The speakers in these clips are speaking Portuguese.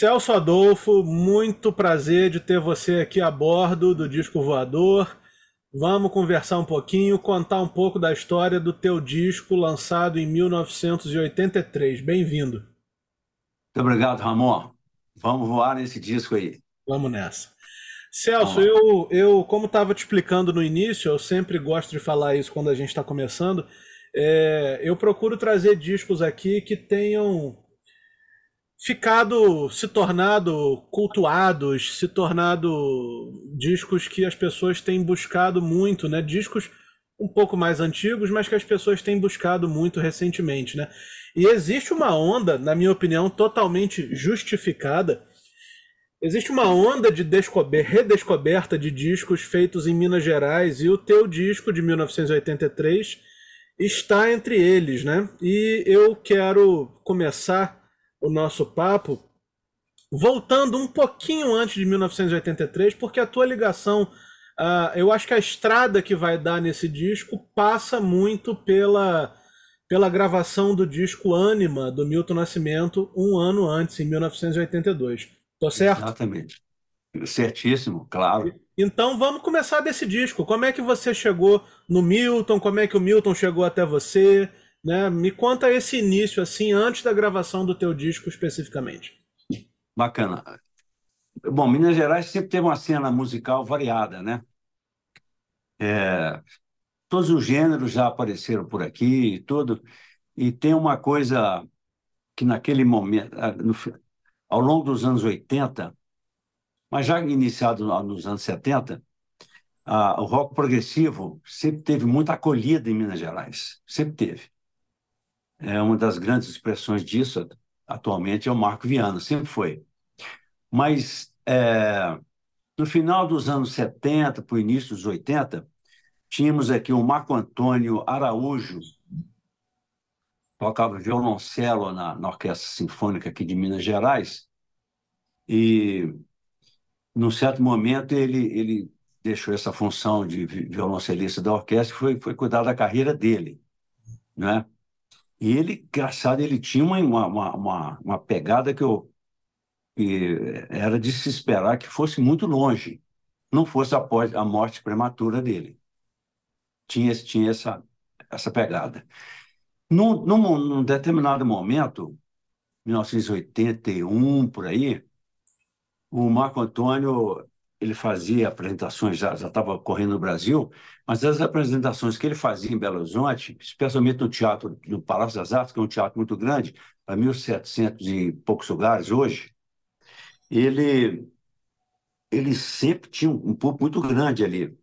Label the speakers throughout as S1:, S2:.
S1: Celso Adolfo, muito prazer de ter você aqui a bordo do Disco Voador. Vamos conversar um pouquinho, contar um pouco da história do teu disco lançado em 1983. Bem-vindo.
S2: Muito obrigado, Ramon. Vamos voar nesse disco aí.
S1: Vamos nessa. Celso, eu, eu, como estava te explicando no início, eu sempre gosto de falar isso quando a gente está começando. É, eu procuro trazer discos aqui que tenham ficado, se tornado cultuados, se tornado discos que as pessoas têm buscado muito, né? Discos um pouco mais antigos, mas que as pessoas têm buscado muito recentemente, né? E existe uma onda, na minha opinião, totalmente justificada. Existe uma onda de redescoberta de discos feitos em Minas Gerais e o teu disco de 1983 está entre eles, né? E eu quero começar o nosso papo voltando um pouquinho antes de 1983, porque a tua ligação, uh, eu acho que a estrada que vai dar nesse disco passa muito pela, pela gravação do disco Anima, do Milton Nascimento, um ano antes, em 1982. Tô certo?
S2: Exatamente. Certíssimo, claro.
S1: Então vamos começar desse disco. Como é que você chegou no Milton? Como é que o Milton chegou até você? Né? Me conta esse início, assim, antes da gravação do teu disco especificamente.
S2: Bacana. Bom, Minas Gerais sempre teve uma cena musical variada, né? É, todos os gêneros já apareceram por aqui e tudo, e tem uma coisa que naquele momento, ah, no, ao longo dos anos 80, mas já iniciado nos anos 70, a, o rock progressivo sempre teve muita acolhida em Minas Gerais, sempre teve é uma das grandes expressões disso atualmente é o Marco Viana, sempre foi. Mas é, no final dos anos 70, para o início dos 80, tínhamos aqui o Marco Antônio Araújo, tocava violoncelo na, na Orquestra Sinfônica aqui de Minas Gerais, e num certo momento ele, ele deixou essa função de violoncelista da orquestra e foi, foi cuidar da carreira dele, né? E ele, engraçado, ele tinha uma, uma, uma, uma pegada que, eu, que era de se esperar que fosse muito longe, não fosse após a morte prematura dele. Tinha, tinha essa, essa pegada. Num, num, num determinado momento, 1981, por aí, o Marco Antônio ele fazia apresentações, já estava correndo no Brasil, mas as apresentações que ele fazia em Belo Horizonte, especialmente no teatro do Palácio das Artes, que é um teatro muito grande, para 1.700 e poucos lugares hoje, ele, ele sempre tinha um público muito grande ali.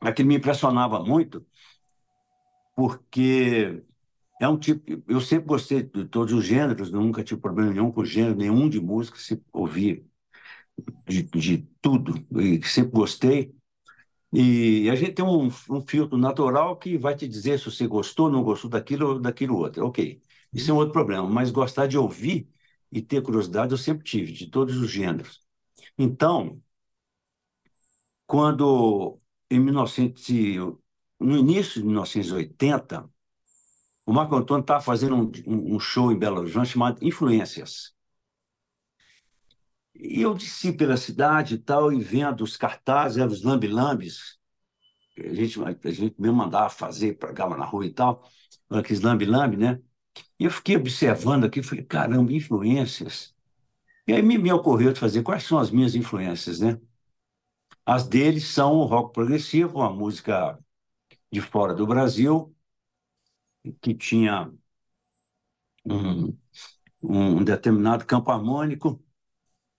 S2: Aquilo me impressionava muito, porque é um tipo. Eu sempre gostei de todos os gêneros, nunca tive problema nenhum com gênero nenhum de música, se ouvir de, de tudo, e sempre gostei. E a gente tem um, um, filtro natural que vai te dizer se você gostou, não gostou daquilo ou daquilo outro. Ok, isso é um outro problema, mas gostar de ouvir e ter curiosidade eu sempre tive, de todos os gêneros. Então, quando em 1900, no início de 1980, o Marco Antônio estava fazendo um, um, show em Belo Horizonte chamado Influências. E eu desci pela cidade e tal, e vendo os cartazes, os lambi-lambis, a gente, a gente mesmo mandava fazer, pregava na rua e tal, aqueles lambi-lambi, né? E eu fiquei observando aqui, falei, caramba, influências. E aí me, me ocorreu de fazer quais são as minhas influências, né? As deles são o rock progressivo, a música de fora do Brasil, que tinha um, um determinado campo harmônico,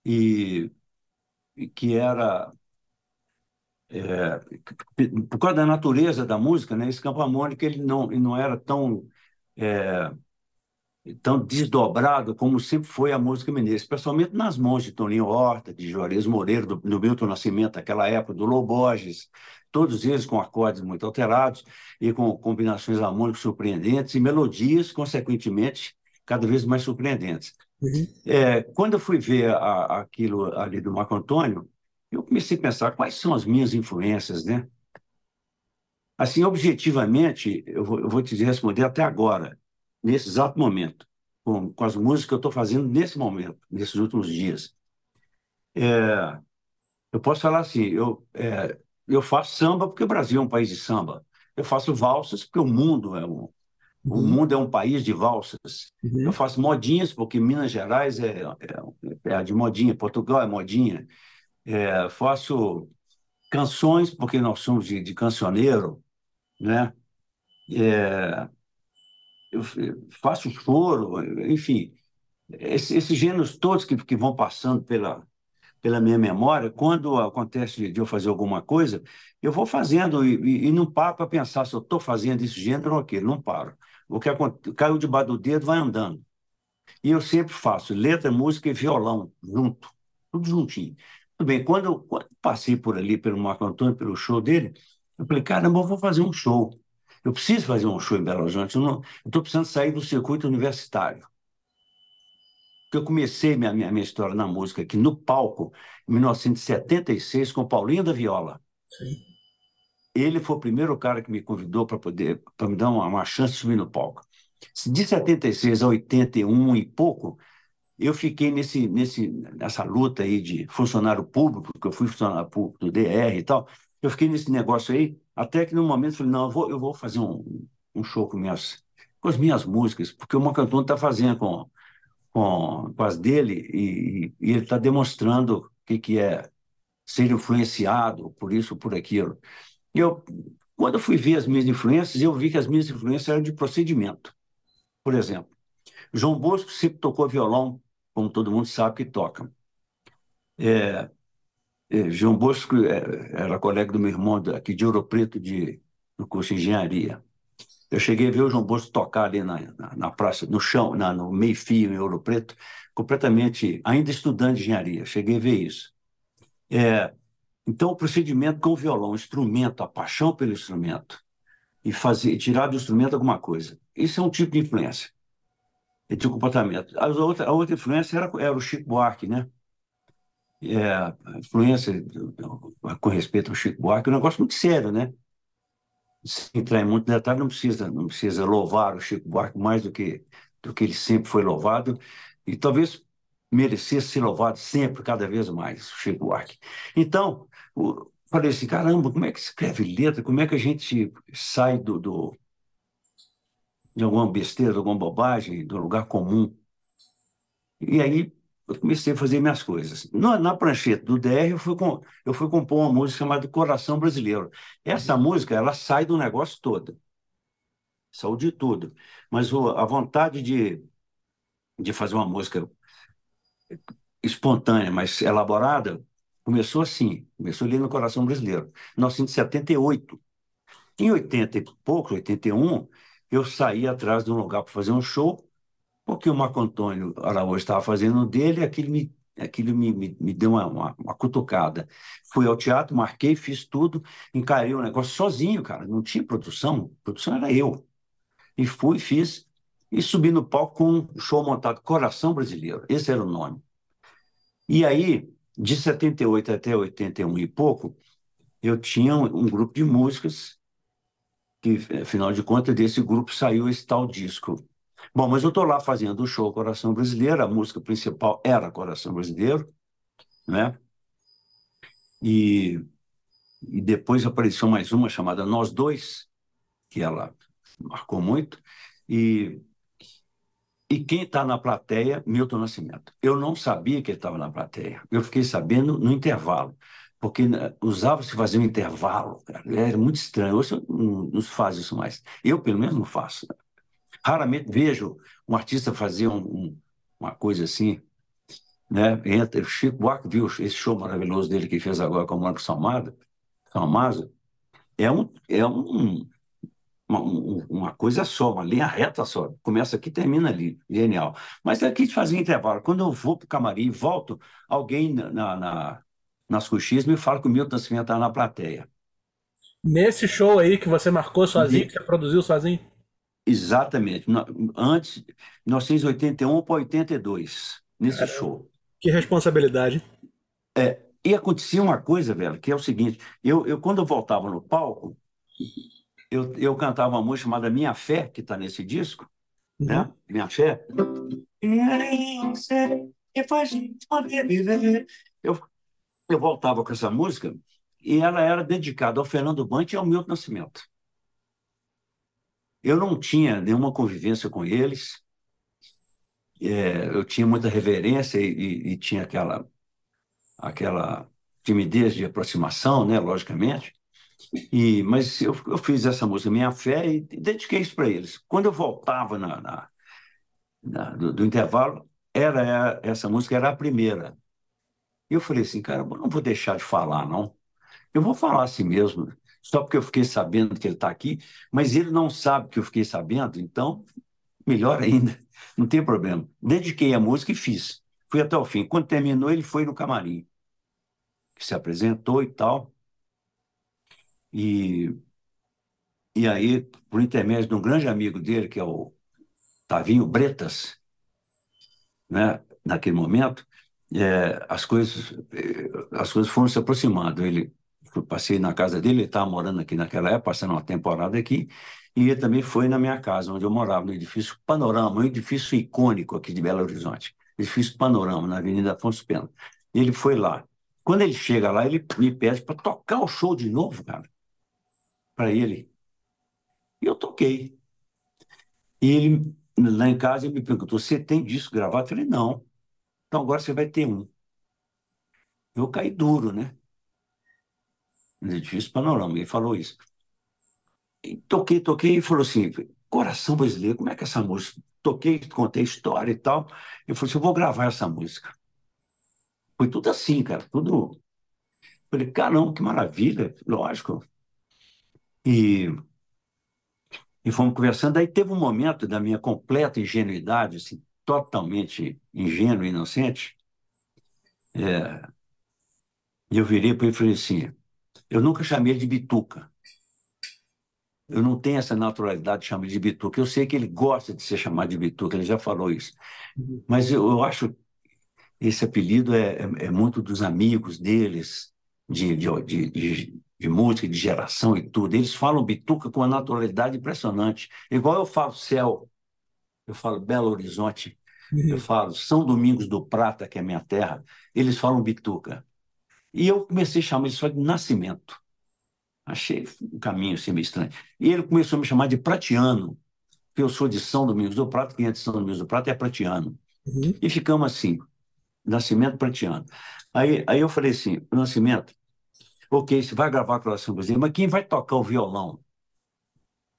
S2: e, que era é, por causa da natureza da música, né? Esse campo harmônico ele não, ele não era tão é, tão desdobrado como sempre foi a música mineira, especialmente nas mãos de Toninho Horta, de Juarez Moreira, do, do Milton Nascimento, aquela época, do Loborges, todos eles com acordes muito alterados e com combinações harmônicas surpreendentes e melodias, consequentemente, cada vez mais surpreendentes. Uhum. É, quando eu fui ver a, aquilo ali do Marco Antônio, eu comecei a pensar quais são as minhas influências, né? Assim, objetivamente, eu vou, eu vou te responder até agora, nesse exato momento. com, com as músicas que eu estou fazendo nesse momento, nesses últimos dias. É, eu posso falar assim, eu, é, eu faço samba porque o Brasil é um país de samba. Eu faço valsas porque o mundo é um, o uhum. mundo é um país de valsas. Uhum. Eu faço modinhas porque Minas Gerais é, é, é de modinha, Portugal é modinha. É, faço canções porque nós somos de, de cancioneiro, né? É, eu faço choro, enfim, esses, esses gêneros todos que, que vão passando pela, pela minha memória, quando acontece de eu fazer alguma coisa, eu vou fazendo e, e, e não paro para pensar se eu estou fazendo esse gênero ou aquele, não paro. O que caiu debaixo do dedo vai andando. E eu sempre faço letra, música e violão junto, tudo juntinho. Tudo bem, quando eu, quando passei por ali, pelo Marco Antônio, pelo show dele, eu falei, caramba, eu vou fazer um show. Eu preciso fazer um show em Belo Horizonte. Eu estou precisando sair do circuito universitário. Porque eu comecei minha, minha, minha história na música aqui no palco, em 1976, com Paulinho da Viola. Sim. Ele foi o primeiro cara que me convidou para poder para me dar uma, uma chance de subir no palco. De 76 a 81 e pouco, eu fiquei nesse, nesse, nessa luta aí de funcionário público, porque eu fui funcionário público do DR e tal. Eu fiquei nesse negócio aí, até que no momento eu falei, não, eu vou, eu vou fazer um, um show com, minhas, com as minhas músicas, porque o Macantone está fazendo com, com, com as dele e, e ele está demonstrando o que, que é ser influenciado por isso, por aquilo. Eu, quando eu fui ver as minhas influências, eu vi que as minhas influências eram de procedimento. Por exemplo, João Bosco sempre tocou violão, como todo mundo sabe que toca. É, é, João Bosco é, era colega do meu irmão aqui de Ouro Preto, de, no curso de engenharia. Eu cheguei a ver o João Bosco tocar ali na, na, na praça, no chão, na, no meio-fio, em Ouro Preto, completamente, ainda estudante de engenharia. Cheguei a ver isso. É, então, o procedimento com o violão, o instrumento, a paixão pelo instrumento, e fazer, tirar do instrumento alguma coisa. Isso é um tipo de influência, é de comportamento. A outra, a outra influência era, era o Chico Buarque, né? É, influência com respeito ao Chico Buarque é um negócio muito sério, né? Se entrar em muito detalhe, não precisa, não precisa louvar o Chico Buarque mais do que, do que ele sempre foi louvado, e talvez merecesse ser louvado sempre, cada vez mais, o Chico Buarque. Então, falei assim, caramba, como é que escreve letra? Como é que a gente sai do, do de alguma besteira, de alguma bobagem, do lugar comum? E aí eu comecei a fazer minhas coisas. Na, na prancheta do DR, eu fui, com, eu fui compor uma música chamada Coração Brasileiro. Essa música, ela sai do negócio todo. Saiu de tudo. Mas o, a vontade de, de fazer uma música espontânea, mas elaborada, Começou assim, começou ali no coração brasileiro, 1978. Em 80 e pouco, 81, eu saí atrás de um lugar para fazer um show, porque o Marco Antônio Araújo estava fazendo dele e aquilo me, aquilo me, me, me deu uma, uma, uma, cutucada. Fui ao teatro, marquei, fiz tudo, encarei o negócio sozinho, cara, não tinha produção, produção era eu. E fui, fiz, e subi no palco com um show montado Coração Brasileiro, esse era o nome. E aí, de 78 até 81 e pouco, eu tinha um, grupo de músicas que, afinal de contas, desse grupo saiu esse tal disco. Bom, mas eu estou lá fazendo o show Coração Brasileiro, a música principal era Coração Brasileiro, né? E, e depois apareceu mais uma chamada Nós Dois, que ela marcou muito, e e quem está na plateia, Milton Nascimento. Eu não sabia que ele estava na plateia. Eu fiquei sabendo no intervalo, porque né, usava-se fazer um intervalo. Cara. Era muito estranho. Hoje não, se faz isso mais. Eu, pelo menos, não faço. Raramente vejo um artista fazer um, um, uma coisa assim. Né? Entra, Chico Buarque viu esse show maravilhoso dele que fez agora com o Marco Salmado, Salmazo. É um, é um, uma, uma, coisa só, uma linha reta só. Começa aqui termina ali. Genial. Mas aqui fazia intervalo. Quando eu vou para o camarim e volto, alguém na, na, nas coxias me fala que o Milton Nascimento está na plateia.
S1: Nesse show aí que você marcou sozinho, que você produziu sozinho?
S2: Exatamente. Antes, 1981 para 82, nesse show.
S1: Que responsabilidade.
S2: É, e acontecia uma coisa, velho, que é o seguinte: eu, eu quando eu voltava no palco, eu, eu cantava uma música chamada Minha Fé, que está nesse disco, né? Uhum. Minha fé. Eu, eu voltava com essa música e ela era dedicada ao Fernando Bante e ao Milton Nascimento. Eu não tinha nenhuma convivência com eles, é, eu tinha muita reverência e, e, e, tinha aquela, aquela timidez de aproximação, né, logicamente. E, mas eu, eu fiz essa música Minha Fé e dediquei isso para eles. Quando eu voltava na, na, na do, do, intervalo, era essa música era a primeira. E eu falei assim, cara, eu não vou deixar de falar, não. Eu vou falar assim mesmo, só porque eu fiquei sabendo que ele está aqui, mas ele não sabe que eu fiquei sabendo, então, melhor ainda, não tem problema. Dediquei a música e fiz. Fui até o fim. Quando terminou, ele foi no camarim, se apresentou e tal. E, e aí, por intermédio de um grande amigo dele, que é o Tavinho Bretas, né, naquele momento, é, as, coisas, é, as coisas foram se aproximando. Ele passei na casa dele, ele estava morando aqui naquela época, passando uma temporada aqui, e ele também foi na minha casa, onde eu morava, no edifício Panorama, um edifício icônico aqui de Belo Horizonte, edifício Panorama, na Avenida Afonso Pena. Ele foi lá. Quando ele chega lá, ele me pede para tocar o show de novo, cara, para ele. E eu toquei. E ele, lá em casa, ele me perguntou: Você tem disco gravado? Eu falei: Não. Então agora você vai ter um. Eu caí duro, né? no edifício Panorama. Ele falou isso. E toquei, toquei e falou assim: Coração brasileiro, como é que é essa música? Toquei, contei história e tal. Ele falou assim: Eu vou gravar essa música. Foi tudo assim, cara, tudo. Falei, caramba, que maravilha, lógico. E, e fomos conversando. Aí teve um momento da minha completa ingenuidade, assim, totalmente ingênuo, inocente. É, e eu virei para ele e falei assim: eu nunca chamei ele de Bituca. Eu não tenho essa naturalidade de chamar ele de Bituca. Eu sei que ele gosta de ser chamado de Bituca, ele já falou isso. Uhum. Mas eu, eu acho esse apelido é, é, é, muito dos amigos deles, de, de, de, de, de música, de geração e tudo. Eles falam Bituca com uma naturalidade impressionante. Igual eu falo céu, eu falo Belo Horizonte, eu uhum. falo São Domingos do Prata, que é minha terra, eles falam Bituca. E eu comecei a chamar só de Nascimento. Achei um caminho assim meio estranho. E ele começou a me chamar de Pratiano, porque eu sou de São Domingos do Prata, quem é de São Domingos do Prata é Pratiano. Uhum. E ficamos assim, Nascimento Pratiano. Aí, aí eu falei assim, Nascimento, ok, você vai gravar Coração Brasileiro, mas quem vai tocar o violão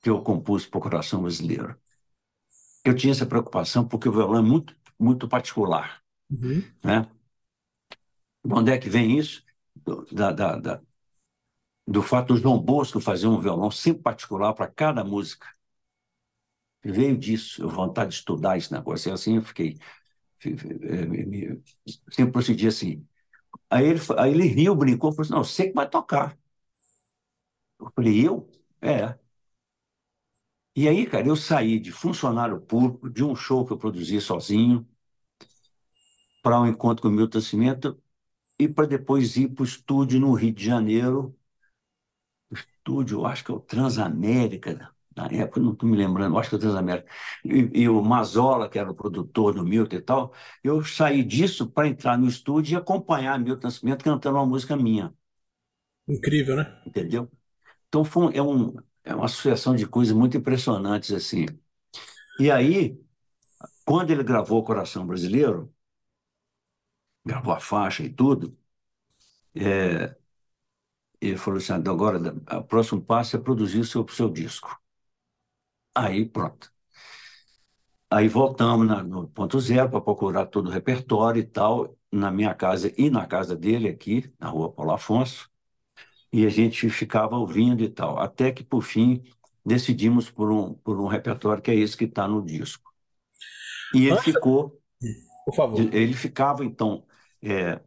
S2: que eu compus para o Coração Brasileiro? Eu tinha essa preocupação porque o violão é muito, muito particular. Uhum. Né? De onde é que vem isso? Do, da, da, da, do fato do João Bosco fazer um violão sempre particular para cada música. Veio disso, eu vontade de estudar esse negócio. E assim eu fiquei. Sempre procedi assim. Aí ele, aí ele riu, brincou, falou assim: Não, você que vai tocar. Eu falei: Eu? É. E aí, cara, eu saí de funcionário público, de um show que eu produzi sozinho, para um encontro com o Milton Nascimento, e para depois ir para o estúdio no Rio de Janeiro. O estúdio, acho que é o Transamérica, na época, não estou me lembrando, acho que o Transamérica. E, e, o Mazola, que era o produtor do Milton e tal, eu saí disso para entrar no estúdio e acompanhar Milton Nascimento cantando uma música minha.
S1: Incrível, né?
S2: Entendeu? Então foi, é, um, é uma associação de coisas muito impressionantes assim. E aí, quando ele gravou o Coração Brasileiro, gravou a faixa e tudo, é, ele falou assim, agora o próximo passo é produzir o seu, seu disco. Aí pronto. Aí voltamos na, no ponto zero para procurar todo o repertório e tal, na minha casa e na casa dele aqui, na rua Paulo Afonso, e a gente ficava ouvindo e tal, até que, por fim, decidimos por um, por um repertório que é esse que está no disco. E ele ficou...
S1: Por favor.
S2: Ele ficava, então, é,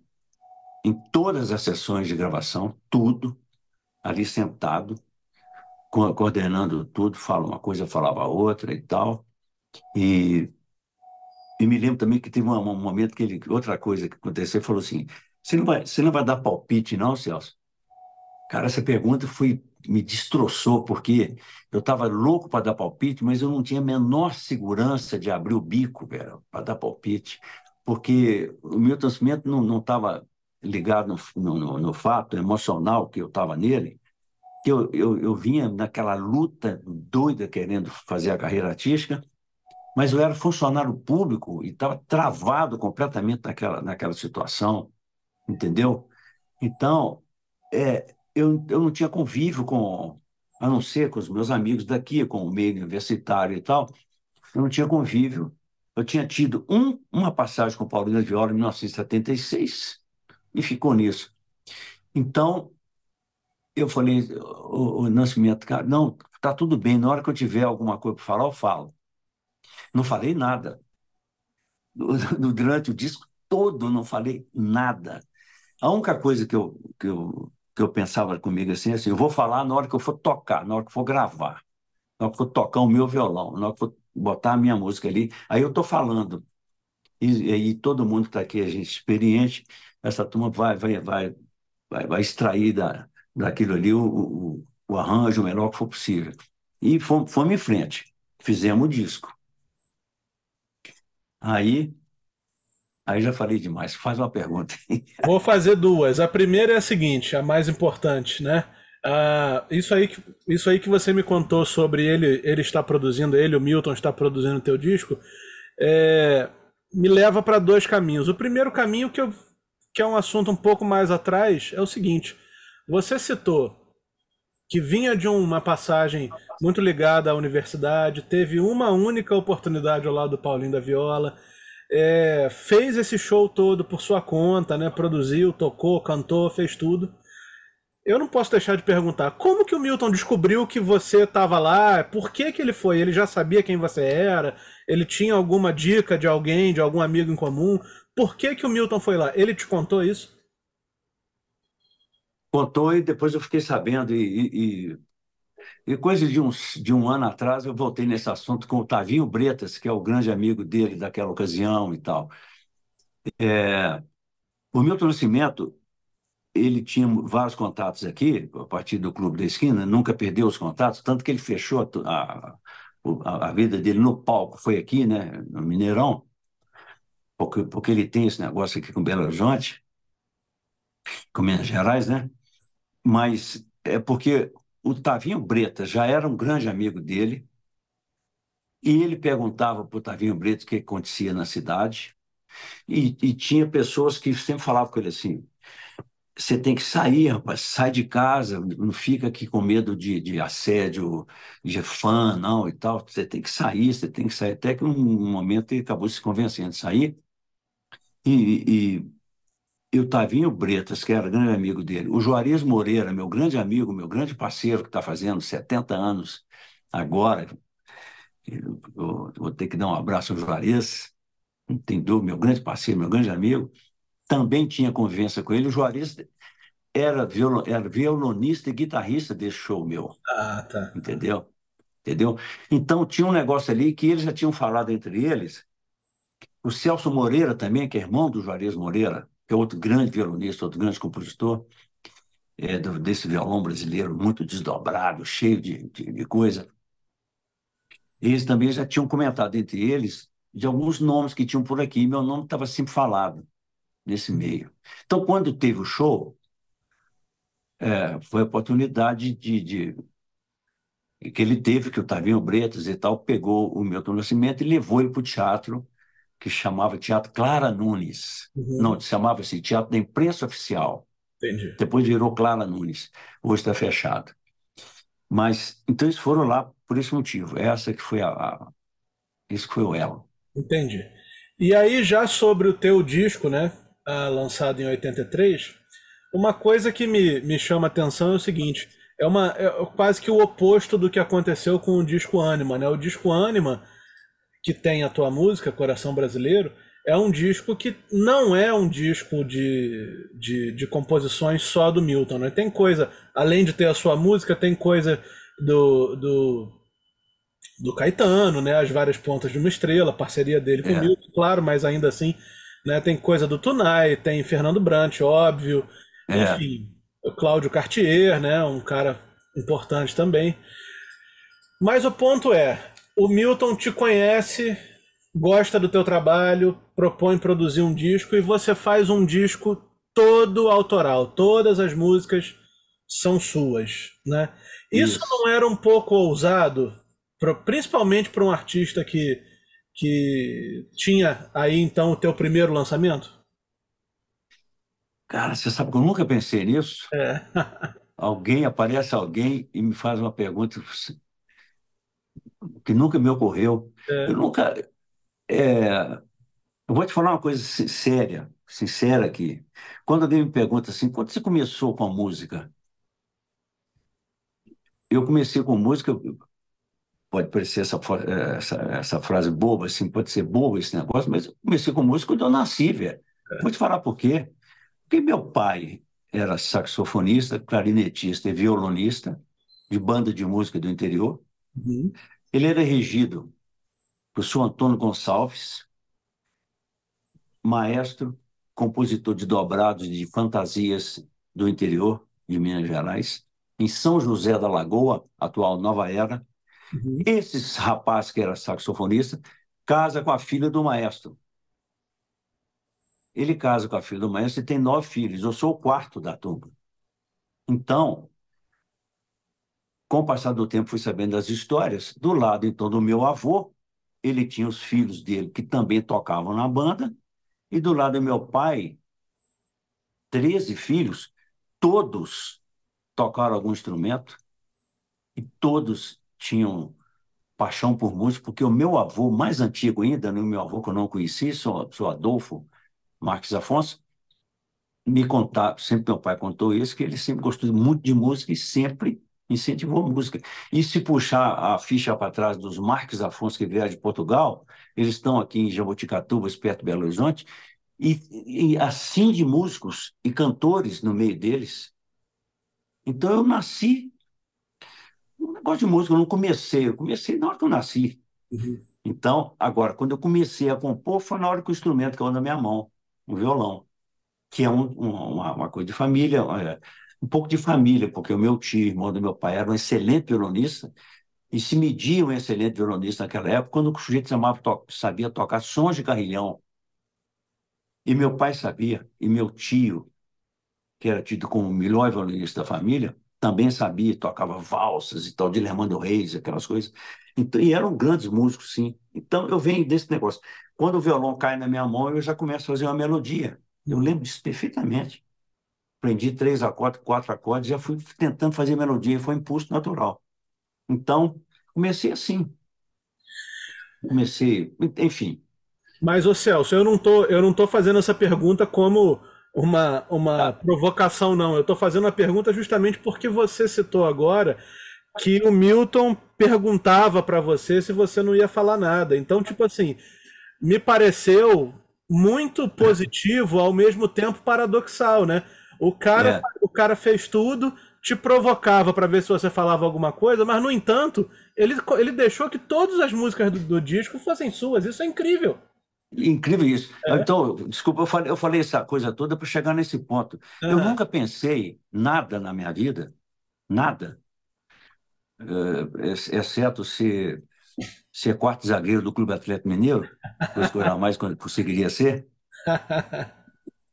S2: em todas as sessões de gravação, tudo, ali sentado, coordenando tudo, fala uma coisa, falava outra e tal. E, e me lembro também que teve um, um momento que ele, outra coisa que aconteceu, ele falou assim: você não, vai, você não vai dar palpite, não, Celso? Cara, essa pergunta foi me destroçou, porque eu estava louco para dar palpite, mas eu não tinha a menor segurança de abrir o bico, para dar palpite, porque o meu transmimento não estava ligado no, no, no, fato emocional que eu estava nele, que eu, eu, eu vinha naquela luta doida querendo fazer a carreira artística, mas eu era funcionário público e estava travado completamente naquela, naquela situação, entendeu? Então, é, eu, eu não tinha convívio com, a não ser com os meus amigos daqui, com o meio universitário e tal, eu não tinha convívio. Eu tinha tido um, uma passagem com Paulina Viola em 1976 e ficou nisso. Então, eu falei, o, o Nascimento, cara, não, tá tudo bem, na hora que eu tiver alguma coisa para falar, eu falo. Não falei nada. Durante o disco todo, não falei nada. A única coisa que eu, que eu, que eu pensava comigo assim, assim, eu vou falar na hora que eu for tocar, na hora que for gravar, na hora que for tocar o meu violão, na hora que for botar a minha música ali, aí eu estou falando. E, aí todo mundo que está aqui, a gente experiente, essa turma vai, vai, vai, vai, vai extrair da, daquilo ali o, o, o arranjo o melhor que for possível. E fomos, fomos em frente, fizemos o disco. Aí Aí já falei demais. Faz uma pergunta.
S1: Vou fazer duas. A primeira é a seguinte, a mais importante, né? Ah, isso, aí que, isso aí que você me contou sobre ele, ele está produzindo, ele, o Milton, está produzindo o teu disco, é, me leva para dois caminhos. O primeiro caminho, que, eu, que é um assunto um pouco mais atrás, é o seguinte: você citou que vinha de uma passagem muito ligada à universidade, teve uma única oportunidade ao lado do Paulinho da Viola é, fez esse show todo por sua conta, né? Produziu, tocou, cantou, fez tudo. Eu não posso deixar de perguntar, como que o Milton descobriu que você estava lá? Por que que ele foi? Ele já sabia quem você era? Ele tinha alguma dica de alguém, de algum amigo em comum? Por que que o Milton foi lá? Ele te contou isso?
S2: Contou e depois eu fiquei sabendo e, e e coisa de, uns, de um ano atrás, eu voltei nesse assunto com o Tavinho Bretas, que é o grande amigo dele daquela ocasião e tal. É, o Milton Nascimento, ele tinha vários contatos aqui, a partir do Clube da Esquina, nunca perdeu os contatos, tanto que ele fechou a, a, a vida dele no palco, foi aqui, né, no Mineirão, porque, porque ele tem esse negócio aqui com Belo Horizonte, com Minas Gerais, né? Mas é porque o Tavinho Bretas já era um grande amigo dele, e ele perguntava para o Tavinho Bretas o que acontecia na cidade, e, e, tinha pessoas que sempre falavam com ele assim: você tem que sair, rapaz, sai de casa, não fica aqui com medo de, de assédio, de fã, não, e tal. Você tem que sair, você tem que sair. Até que um momento ele acabou se convencendo de sair. E, e, e o Tavinho Bretas, que era grande amigo dele, o Juarez Moreira, meu grande amigo, meu grande parceiro, que está fazendo 70 anos agora, eu, eu, vou ter que dar um abraço ao Juarez, não tem dúvida, meu grande parceiro, meu grande amigo, também tinha convivência com ele. O Juarez era, violon, era violonista e guitarrista desse show meu.
S1: Ah, tá.
S2: Entendeu? Entendeu? Então tinha um negócio ali que eles já tinham falado entre eles. O Celso Moreira também, que é irmão do Juarez Moreira, é outro grande violonista, outro grande compositor, é, desse violão brasileiro muito desdobrado, cheio de, de, de coisa. Eles também já tinham comentado entre eles de alguns nomes que tinham por aqui, meu nome estava sempre falado nesse meio. Então, quando teve o show, é, foi a oportunidade de, de, que ele teve, que o Tavinho Bretas e tal, pegou o Milton Nascimento e levou ele para o teatro que chamava Teatro Clara Nunes. Uhum. Não, chamava-se Teatro da Imprensa Oficial.
S1: Entendi.
S2: Depois virou Clara Nunes. Hoje está fechado. Mas, então eles foram lá por esse motivo. Essa que foi a, a esse foi o elo.
S1: Entendi. E aí, já sobre o teu disco, né, lançado em 83, uma coisa que me, me chama atenção é o seguinte, é, uma, é quase que o oposto do que aconteceu com o disco Anima, né? O disco Anima, que tem a tua música, Coração Brasileiro, é um disco que não é um disco de, de, de composições só do Milton. Né? Tem coisa, além de ter a sua música, tem coisa do, do, do Caetano, né? As várias pontas de uma estrela, parceria dele com é. o Milton, claro, mas ainda assim, né? Tem coisa do Tunai, tem Fernando Brant, óbvio, é. enfim, o Cláudio Cartier, né? Um cara Importante também. Mas o ponto é, o Milton te conhece, gosta do teu trabalho, propõe produzir um disco e você faz um disco todo autoral, todas as músicas são suas, né? Isso, Isso. não era um pouco ousado, principalmente para um artista que, que tinha aí então o teu primeiro lançamento?
S2: Cara, você sabe que eu nunca pensei nisso?
S1: É.
S2: alguém, aparece alguém e me faz uma pergunta que nunca me ocorreu. É. Eu nunca. É, eu vou te falar uma coisa séria, sincera aqui. Quando alguém me pergunta assim, quando você começou com a música? Eu comecei com música, pode parecer essa, essa, essa frase boba, assim, pode ser boba esse negócio, mas eu comecei com música quando eu nasci, velho. É. Vou te falar por quê. Porque meu pai era saxofonista, clarinetista e violonista de banda de música do interior.
S1: Uhum.
S2: Ele era regido por Sr. Antônio Gonçalves, maestro, compositor de dobrados de fantasias do interior de Minas Gerais, em São José da Lagoa, atual Nova Era.
S1: Uhum.
S2: Esse rapaz que era saxofonista casa com a filha do maestro. Ele casa com a filha do maestro e tem nove filhos. Eu sou o quarto da turma. Então, com o passar do tempo, fui sabendo das histórias. Do lado, então, do meu avô, ele tinha os filhos dele que também tocavam na banda. E do lado do meu pai, 13 filhos, todos tocaram algum instrumento e todos tinham paixão por música, porque o meu avô, mais antigo ainda, o meu avô que eu não conheci, sou, sou Adolfo Marques Afonso, me contar, sempre meu pai contou isso, que ele sempre gostou muito de música e sempre incentivou música. E se puxar a ficha para trás dos Marques Afonso que vieram de Portugal, eles estão aqui em Jaboticatuba, perto de Belo Horizonte, e, e assim de músicos e cantores no meio deles. Então eu nasci um negócio de música, eu não comecei, eu comecei na hora que eu nasci.
S1: Uhum.
S2: Então, agora, quando eu comecei a compor, foi na hora que o instrumento caiu na minha mão, o violão, que é um, uma, uma, coisa de família, é, um pouco de família, porque o meu tio, irmão do meu pai, era um excelente violonista, e se media um excelente violonista naquela época, quando o sujeito chamava, to sabia tocar sons de carrilhão. E meu pai sabia, e meu tio, que era tido como o melhor violonista da família, também sabia, tocava valsas e tal, de Lermando Reis, aquelas coisas. Então, e eram grandes músicos, sim. Então, eu venho desse negócio. Quando o violão cai na minha mão, eu já começo a fazer uma melodia. Eu lembro disso perfeitamente. Aprendi três acordes, quatro acordes, já fui tentando fazer melodia, foi impulso natural. Então, comecei assim. Comecei, enfim.
S1: Mas, ô Celso, eu não tô, eu não tô fazendo essa pergunta como uma, uma tá. provocação, não. Eu estou fazendo a pergunta justamente porque você citou agora que o Milton perguntava para você se você não ia falar nada. Então, tipo assim, me pareceu muito positivo ao mesmo tempo paradoxal, né? O cara, é. o cara fez tudo, te provocava para ver se você falava alguma coisa, mas no entanto, ele, ele deixou que todas as músicas do, do disco fossem suas. Isso é incrível.
S2: Incrível isso. É. Então, desculpa, eu falei, eu falei essa coisa toda para chegar nesse ponto. Uhum. Eu nunca pensei nada na minha vida, nada, uh, exceto ser, ser quarto zagueiro do Clube Atlético Mineiro, coisa que eu jamais conseguiria ser.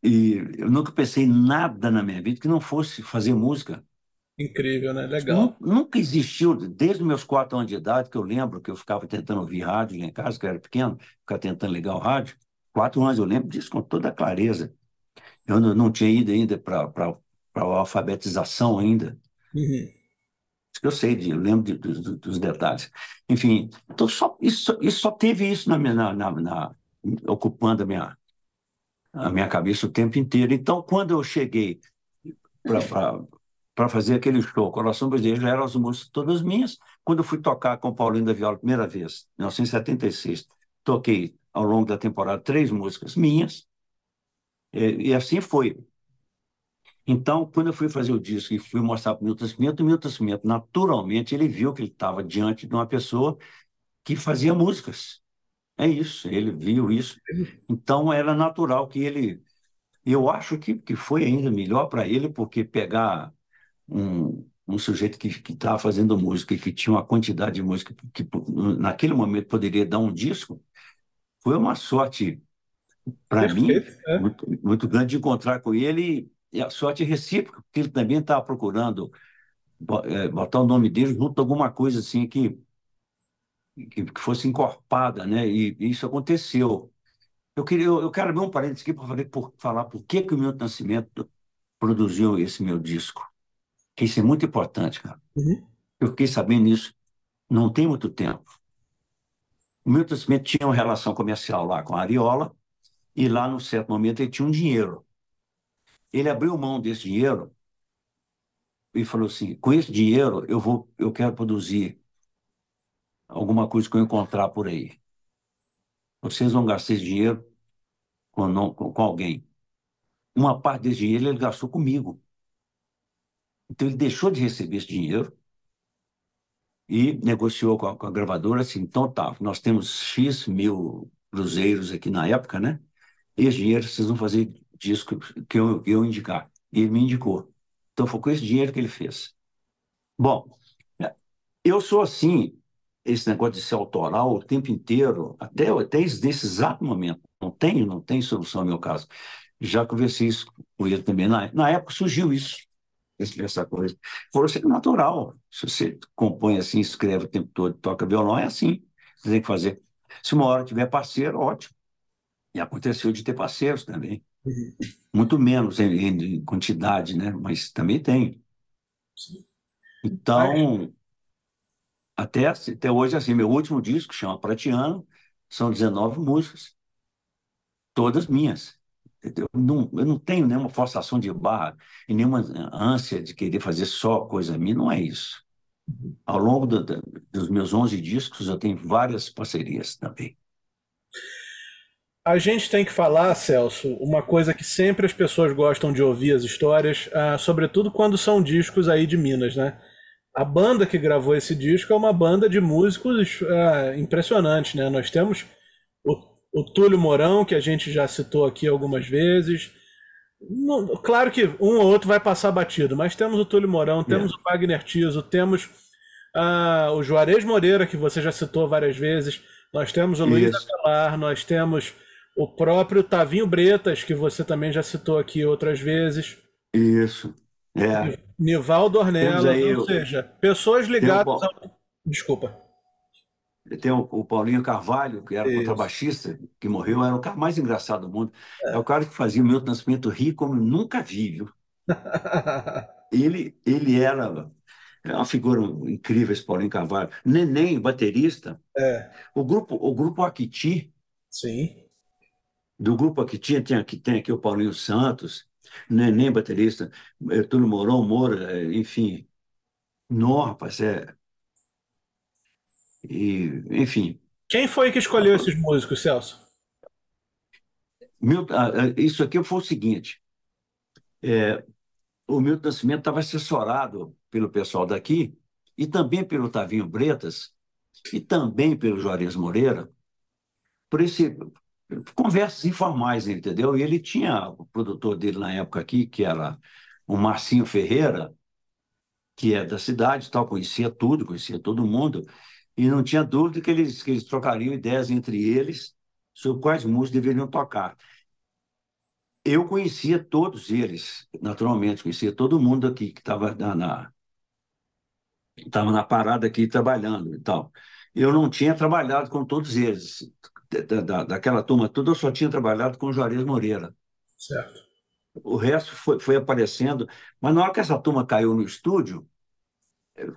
S2: E eu nunca pensei nada na minha vida que não fosse fazer música.
S1: Incrível, né? Legal.
S2: Nunca existiu, desde meus quatro anos de idade, que eu lembro que eu ficava tentando ouvir rádio lá em casa, que eu era pequeno, ficava tentando ligar o rádio. Quatro anos eu lembro disso com toda clareza. Eu não, não tinha ido ainda para a alfabetização ainda.
S1: Uhum.
S2: Isso que eu sei, eu lembro de, de, dos detalhes. Enfim, então só, isso, isso só teve isso na minha, na, na, na, ocupando a minha, a minha cabeça o tempo inteiro. Então, quando eu cheguei para fazer aquele show. Coração Brasileiro já eram as músicas todas minhas. Quando eu fui tocar com o Paulinho da Viola primeira vez, em 1976, toquei ao longo da temporada três músicas minhas, e, e assim foi. Então, quando eu fui fazer o disco e fui mostrar para o Milton Nascimento, o Milton Nascimento, naturalmente, ele viu que ele estava diante de uma pessoa que fazia músicas. É isso, ele viu isso. Então, era natural que ele. Eu acho que, que foi ainda melhor para ele, porque pegar um, um sujeito que estava fazendo música e que tinha uma quantidade de música que naquele momento poderia dar um disco, foi uma sorte para mim é. muito, muito grande de encontrar com ele e a sorte recíproca, porque ele também estava procurando é, botar o nome dele junto a alguma coisa assim que, que, que fosse encorpada, né? E, e, isso aconteceu. Eu queria, eu, eu quero abrir um parênteses aqui para falar, por, falar por que, que o Milton Nascimento produziu esse meu disco. Que isso é muito importante, cara. Uhum. Eu fiquei sabendo isso não tem muito tempo. O Milton Nascimento tinha uma relação comercial lá com a Ariola, e lá, no certo momento, ele tinha um dinheiro. Ele abriu mão desse dinheiro e falou assim: com esse dinheiro eu vou, eu quero produzir alguma coisa que eu encontrar por aí. Vocês vão gastar esse dinheiro com, não, com, alguém. Uma parte desse dinheiro ele gastou comigo. Então ele deixou de receber esse dinheiro e negociou com a, com a gravadora assim: então tá, nós temos X mil cruzeiros aqui na época, né? Esse dinheiro vocês vão fazer disco que eu, eu indicar. E ele me indicou. Então foi com esse dinheiro que ele fez. Bom, eu sou assim, esse negócio de ser autoral o tempo inteiro, até, até nesse exato momento. Não tem, não tem solução no meu caso. Já conversei isso com ele também. Na, na época surgiu isso, essa coisa. Falou assim, natural. Se você compõe assim, escreve o tempo todo, toca violão, é assim. Você tem que fazer. Se uma hora tiver parceiro, ótimo. E aconteceu de ter parceiros também. Uhum. Muito menos em, em, quantidade, né? Mas também tem. Então, até, até hoje, assim, meu último disco chama Pratiano, são 19 músicas, todas minhas. Eu não, eu não tenho nenhuma forçação de barra e nenhuma ânsia de querer fazer só coisa minha, não é isso. Ao longo do, do, dos meus 11 discos, eu tenho várias parcerias também.
S1: A gente tem que falar, Celso, uma coisa que sempre as pessoas gostam de ouvir as histórias, uh, sobretudo quando são discos aí de Minas, né? A banda que gravou esse disco é uma banda de músicos uh, impressionante, né? Nós temos o, o Túlio Mourão, que a gente já citou aqui algumas vezes. Não, claro que um ou outro vai passar batido, mas temos o Túlio Mourão, temos é. o Wagner Tiso, temos uh, o Juarez Moreira, que você já citou várias vezes, nós temos o Luiz Avelar, nós temos o próprio Tavinho Bretas, que você também já citou aqui outras vezes.
S2: Isso. É.
S1: Nivaldo Ornelas, ou seja, pessoas ligadas ao... Desculpa.
S2: Tem o, o, Paulinho Carvalho, que era Isso. contrabaixista, que morreu, era o cara mais engraçado do mundo. É, é o cara que fazia o meu nascimento rir como nunca vi, viu? ele, ele era é uma figura incrível, esse Paulinho Carvalho. Neném, baterista.
S1: É.
S2: O grupo, o grupo Akiti.
S1: Sim
S2: do grupo aqui tinha, tinha aqui, tem aqui o Paulinho Santos, Neném baterista, eh, Túlio Mourão, Moura, eh, enfim. Não, rapaz, é. E, enfim.
S1: Quem foi que escolheu esses músicos, Celso?
S2: Milton, ah, ah, isso aqui foi o seguinte: é, o Milton Nascimento estava assessorado pelo pessoal daqui, e também pelo Tavinho Bretas, e também pelo Juarez Moreira, por esse, conversas informais, entendeu? E ele tinha o produtor dele na época aqui, que era o Marcinho Ferreira, que é da cidade, tal, conhecia tudo, conhecia todo mundo, e não tinha dúvida que eles, que eles trocariam ideias entre eles sobre quais músicos deveriam tocar. Eu conhecia todos eles, naturalmente, conhecia todo mundo aqui que estava na, na, estava na parada aqui trabalhando e tal. Eu não tinha trabalhado com todos eles da, daquela turma toda, eu só tinha trabalhado com o Juarez Moreira.
S1: Certo.
S2: O resto foi, foi aparecendo, mas na hora que essa turma caiu no estúdio,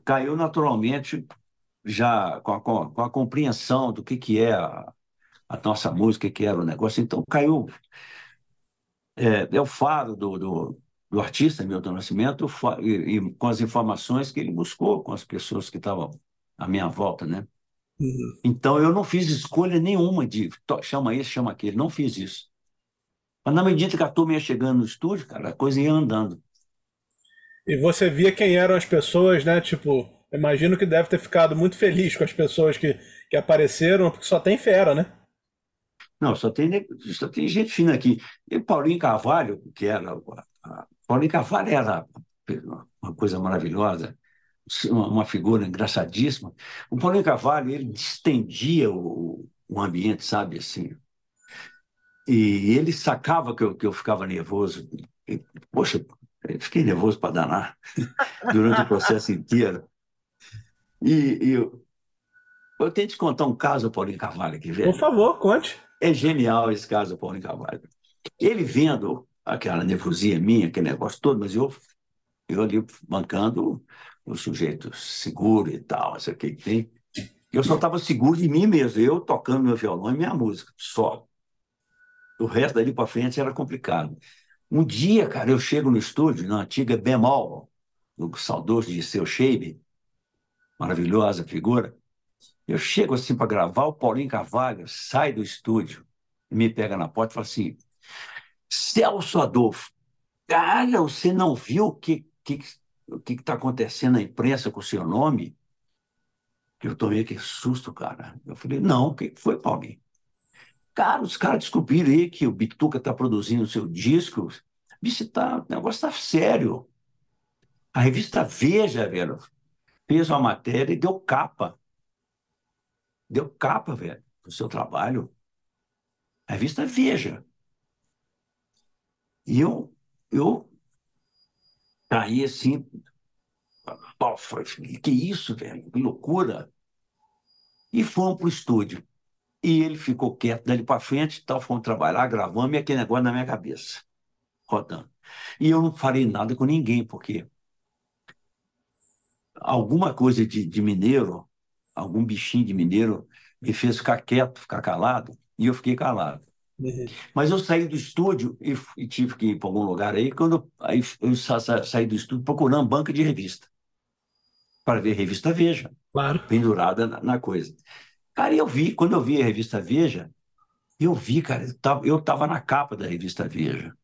S2: caiu naturalmente já com a, com a compreensão do que, que é a, a nossa música, que era o negócio. Então caiu. É, é o faro do, do, do artista Milton Nascimento e, e, com as informações que ele buscou com as pessoas que estavam à minha volta, né? Uhum. Então eu não fiz escolha nenhuma de chama esse, chama aquele, não fiz isso. Mas na medida que a turma ia chegando no estúdio, cara, a coisa ia andando.
S1: E você via quem eram as pessoas, né? Tipo, imagino que deve ter ficado muito feliz com as pessoas que, que apareceram, porque só tem fera, né?
S2: Não, só tem, só tem gente fina aqui. E Paulinho Carvalho, que era. Paulinho Carvalho era uma coisa maravilhosa. Uma figura engraçadíssima. O Paulinho Carvalho, ele distendia o, o ambiente, sabe, assim. E ele sacava que eu, que eu ficava nervoso. E, poxa, eu fiquei nervoso para danar durante o processo inteiro. E, e eu, eu tenho que contar um caso, Paulinho Carvalho, aqui, velho.
S1: Por favor, conte.
S2: É genial esse caso, Paulinho Carvalho. Ele vendo aquela nervosia minha, aquele negócio todo, mas eu, eu ali bancando o sujeito seguro e tal, isso aqui tem. Eu só estava seguro de mim mesmo, eu tocando meu violão e minha música, só. O resto dali para frente era complicado. Um dia, cara, eu chego no estúdio, na antiga Bemol, do saudoso de Seu Shape, maravilhosa figura. Eu chego assim para gravar, o Paulinho Carvalho sai do estúdio me pega na porta e fala assim: Celso Adolfo, cara, você não viu o que que o que está acontecendo na imprensa com o seu nome? Eu tomei aquele susto, cara. Eu falei, não, que foi, Paulinho? Cara, os caras descobriram aí que o Bituca está produzindo o seu disco. Bicho, tá, o negócio está sério. A revista Veja, velho, fez uma matéria e deu capa. Deu capa, velho, pro seu trabalho. A revista Veja. E eu, eu caí assim. Pô, que isso, velho? Que loucura. E fomos para o estúdio. E ele ficou quieto dali para frente, tal, fomos trabalhar, gravamos, e aquele negócio na minha cabeça, rodando. E eu não falei nada com ninguém, porque alguma coisa de, de mineiro, algum bichinho de mineiro, me fez ficar quieto, ficar calado, e eu fiquei calado. Uhum. Mas eu saí do estúdio e, e, tive que ir para algum lugar aí, quando aí eu sa, sa, saí do estúdio procurando banca de revista, para ver a revista Veja,
S1: claro.
S2: pendurada na, na coisa. Cara, eu vi, quando eu vi a revista Veja, eu vi, cara, eu estava na capa da revista Veja.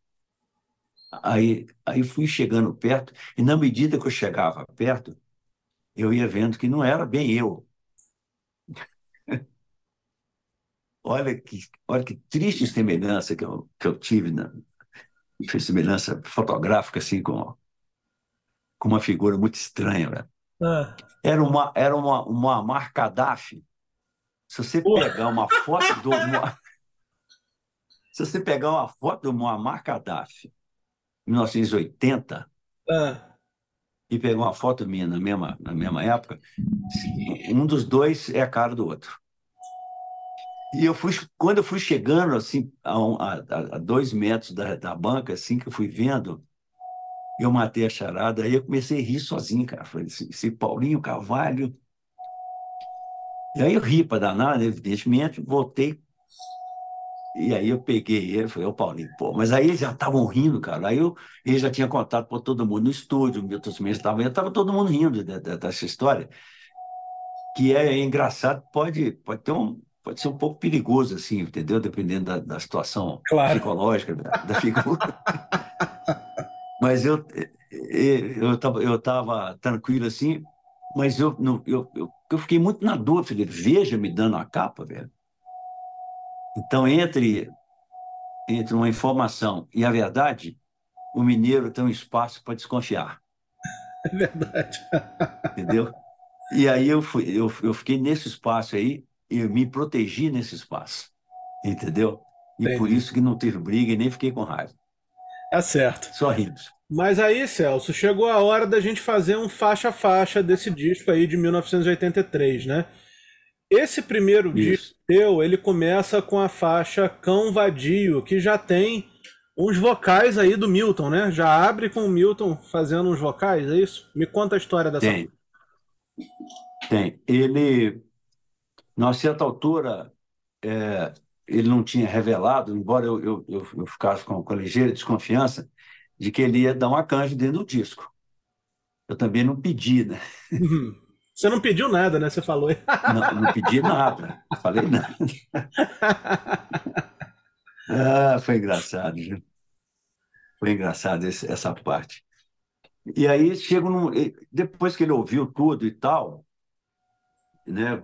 S2: Aí, aí fui chegando perto, e na medida que eu chegava perto, eu ia vendo que não era bem eu. Olha, que, olha que triste semelhança que eu, que eu tive, na, semelhança fotográfica, assim, com, com uma figura muito estranha. Né? Ah. Era uma, era uma, uma Gaddafi se você pegar uma foto do se você pegar uma foto do Muammar Gaddafi, 1980, ah. e pegar uma foto minha na mesma, na mesma época, um dos dois é a cara do outro. E eu fui, quando eu fui chegando assim a, a, a dois metros da, da banca, assim que eu fui vendo, eu matei a charada, aí eu comecei a rir sozinho, cara. Falei, esse, esse Paulinho Carvalho e aí eu ri para danar, evidentemente, voltei. E aí eu peguei ele, falei, ô Paulinho, pô, mas aí eles já estavam rindo, cara. Aí eu, ele já tinha contado para todo mundo no estúdio, o Milton Mendes estava, estava todo mundo rindo de, de, dessa história, que é, é, engraçado, pode, pode ter um, pode ser um pouco perigoso, assim, entendeu? Dependendo da, da situação claro. psicológica da, da figura. mas eu, eu estava eu tava tranquilo assim, mas eu, eu, eu, eu fiquei muito na dúvida. Falei, veja me dando a capa, velho. Então, entre, entre uma informação e a verdade, o mineiro tem um espaço para desconfiar.
S1: É verdade.
S2: Entendeu? E aí eu, fui, eu, eu fiquei nesse espaço aí e me protegi nesse espaço. Entendeu? E Entendi. por isso que não teve briga e nem fiquei com raiva.
S1: É certo.
S2: Só rimos.
S1: Mas aí, Celso, chegou a hora da gente fazer um faixa a faixa desse disco aí de 1983, né? Esse primeiro Isso. disco teu, ele começa com a faixa Cão Vadio, que já tem uns vocais aí do Milton, né? Já abre com o Milton fazendo uns vocais, é isso? Me conta a história dessa.
S2: Tem. Tem. Ele, numa certa altura, é, ele não tinha revelado, embora eu, eu, eu, eu ficasse com, com ligeira desconfiança, de que ele ia dar uma canja dentro do disco. Eu também não pedi, né?
S1: Uhum. Você não pediu nada, né? Você falou.
S2: Não, não pedi nada. Não falei nada. Ah, foi engraçado, viu? Foi engraçado esse, essa parte. E aí chego num, depois que ele ouviu tudo e tal, né,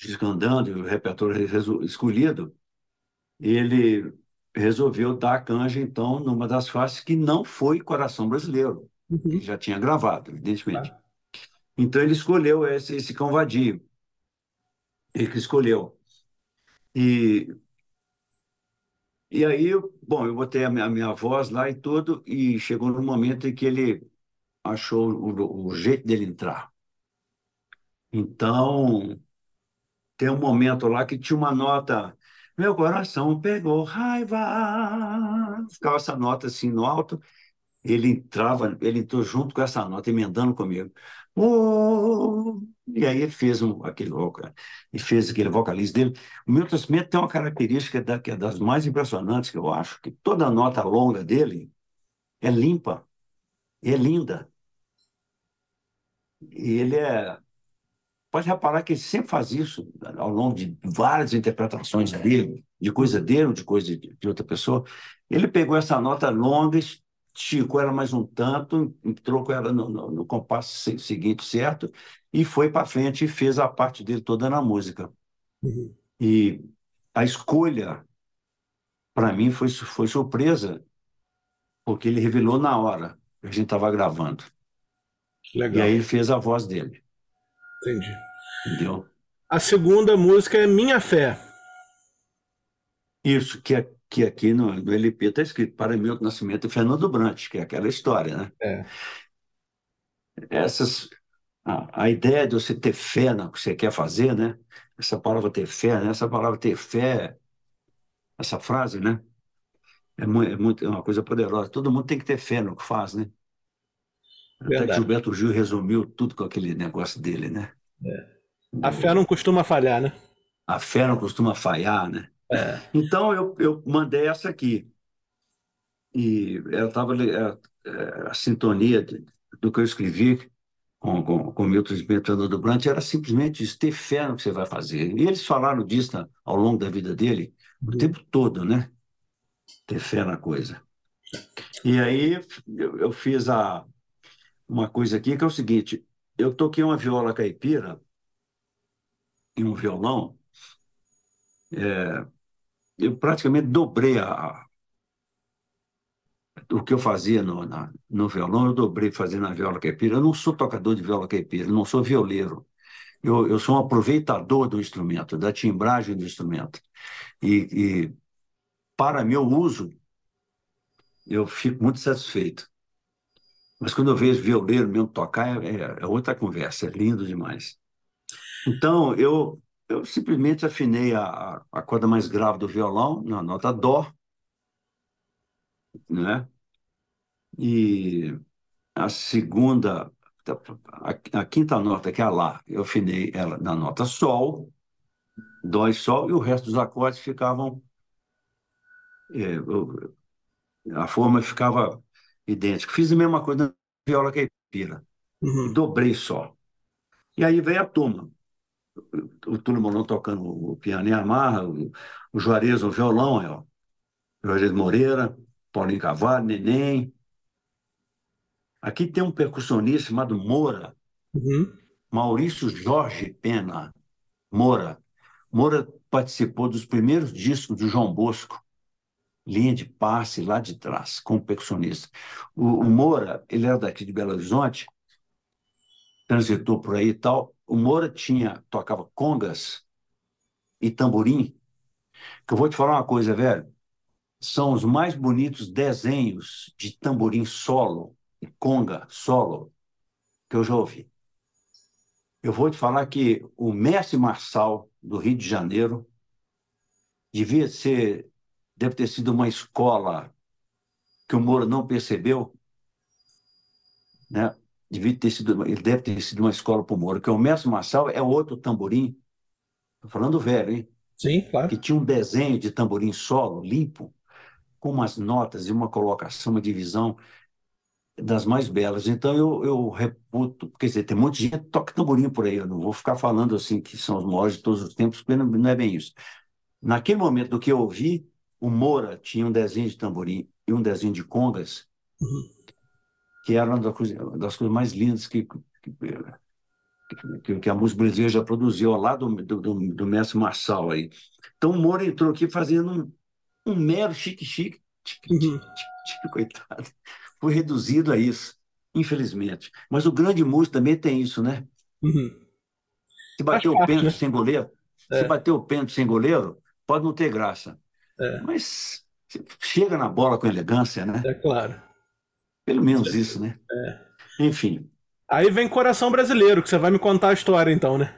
S2: descandando o repertório escolhido, ele resolveu dar a canja, então, numa das faces que não foi Coração Brasileiro, uhum. que já tinha gravado, evidentemente. Claro. Então ele escolheu esse, esse cão vadio. Ele que escolheu. E, e aí, bom, eu botei a minha, a minha voz lá e tudo, e chegou no momento em que ele achou o, o jeito dele entrar. Então, tem um momento lá que tinha uma nota. Meu coração pegou raiva. Ficava essa nota assim no alto. Ele entrava, ele entrou junto com essa nota, emendando comigo. Oh! E aí ele fez um, aquele e fez aquele vocalista dele. O Milton Smith tem uma característica da, que é das mais impressionantes que eu acho, que toda nota longa dele é limpa, é linda. E ele é. Pode reparar que ele sempre faz isso ao longo de várias interpretações dele, de coisa dele ou de coisa de, outra pessoa. Ele pegou essa nota longa, esticou ela mais um tanto, entrou com ela no, no, no compasso seguinte certo e foi para frente e fez a parte dele toda na música. Uhum. E a escolha, para mim, foi, foi surpresa, porque ele revelou na hora que a gente estava gravando. Legal. E aí ele fez a voz dele.
S1: Entendi.
S2: Entendeu?
S1: A segunda música é Minha Fé.
S2: Isso, que, é, que aqui no, no LP está escrito para Milton Nascimento e Fernando Brant, que é aquela história, né?
S1: É.
S2: Essas, a, a ideia de você ter fé no que você quer fazer, né? Essa palavra ter fé, né? Essa palavra ter fé, essa frase, né? É, muito, é, muito, é uma coisa poderosa. Todo mundo tem que ter fé no que faz, né? Verdade. Até que Gilberto Gil resumiu tudo com aquele negócio dele, né?
S1: É. A fé não costuma falhar, né?
S2: A fé não costuma falhar, né? É. Então eu, eu mandei essa aqui. E ela estava é, é, a sintonia de, do que eu escrevi com, com, com Milton Smetana do Brant era simplesmente isso, ter fé no que você vai fazer. E eles falaram disso na, ao longo da vida dele, o tempo todo, né? Ter fé na coisa. E aí eu, eu fiz a, uma coisa aqui que é o seguinte: eu toquei uma viola caipira e um violão, é, eu praticamente dobrei a, o que eu fazia no, na, no violão, eu dobrei fazendo na viola caipira. Eu não sou tocador de viola caipira, não sou violeiro. Eu, eu sou um aproveitador do instrumento, da timbragem do instrumento. E, e para meu uso, eu fico muito satisfeito. Mas quando eu vejo violeiro mesmo tocar, é, é outra conversa, é lindo demais. Então, eu, eu simplesmente afinei a, a corda mais grave do violão, na nota Dó, né? E a segunda, a, a, quinta nota, que é a Lá, eu afinei ela na nota Sol, Dó e Sol, e o resto dos acordes ficavam. É, a forma ficava idêntica. Fiz a mesma coisa na viola caipira, uhum. dobrei só. E aí veio a turma. O Túlio Morão tocando o piano em amarra, o, o Juarez o violão. Juarez Moreira, Paulinho Cavalho, Neném. Aqui tem um percussionista chamado Moura, uhum. Maurício Jorge Pena Moura. Moura participou dos primeiros discos do João Bosco, linha de passe lá de trás, como percussionista. O, o Moura, ele era daqui de Belo Horizonte, transitou por aí e tal. O Moura tinha, tocava congas e tamborim, que eu vou te falar uma coisa, velho são os mais bonitos desenhos de tamborim solo e conga solo que eu já ouvi. Eu vou te falar que o mestre Marçal, do Rio de Janeiro, devia ser, deve ter sido uma escola que o Moura não percebeu, né? Devia ter sido, ele deve ter sido uma escola para o Moura, porque o mestre Marçal é outro tamborim, estou falando velho, hein?
S1: Sim, claro.
S2: Que tinha um desenho de tamborim solo, limpo, com umas notas e uma colocação, uma divisão das mais belas. Então eu, eu reputo, quer dizer, tem um monte de gente que toca tamborim por aí, eu não vou ficar falando assim que são os maiores de todos os tempos, porque não, não é bem isso. Naquele momento do que eu ouvi, o Moura tinha um desenho de tamborim e um desenho de congas, uhum. que era uma das coisas, das coisas mais lindas que, que, que, que, a música brasileira já produziu, lá do, do, do, mestre Marçal aí. Então o Moura entrou aqui fazendo um mero chique-chique, uhum. coitado, foi reduzido a isso, infelizmente. Mas o grande músico também tem isso, né?
S1: Uhum.
S2: Se bater o pênalti né? sem goleiro, é. se bater o pênalti sem goleiro, pode não ter graça. É. Mas chega na bola com elegância, né?
S1: É claro.
S2: Pelo menos isso, né?
S1: É.
S2: Enfim.
S1: Aí vem Coração Brasileiro, que você vai me contar a história então, né?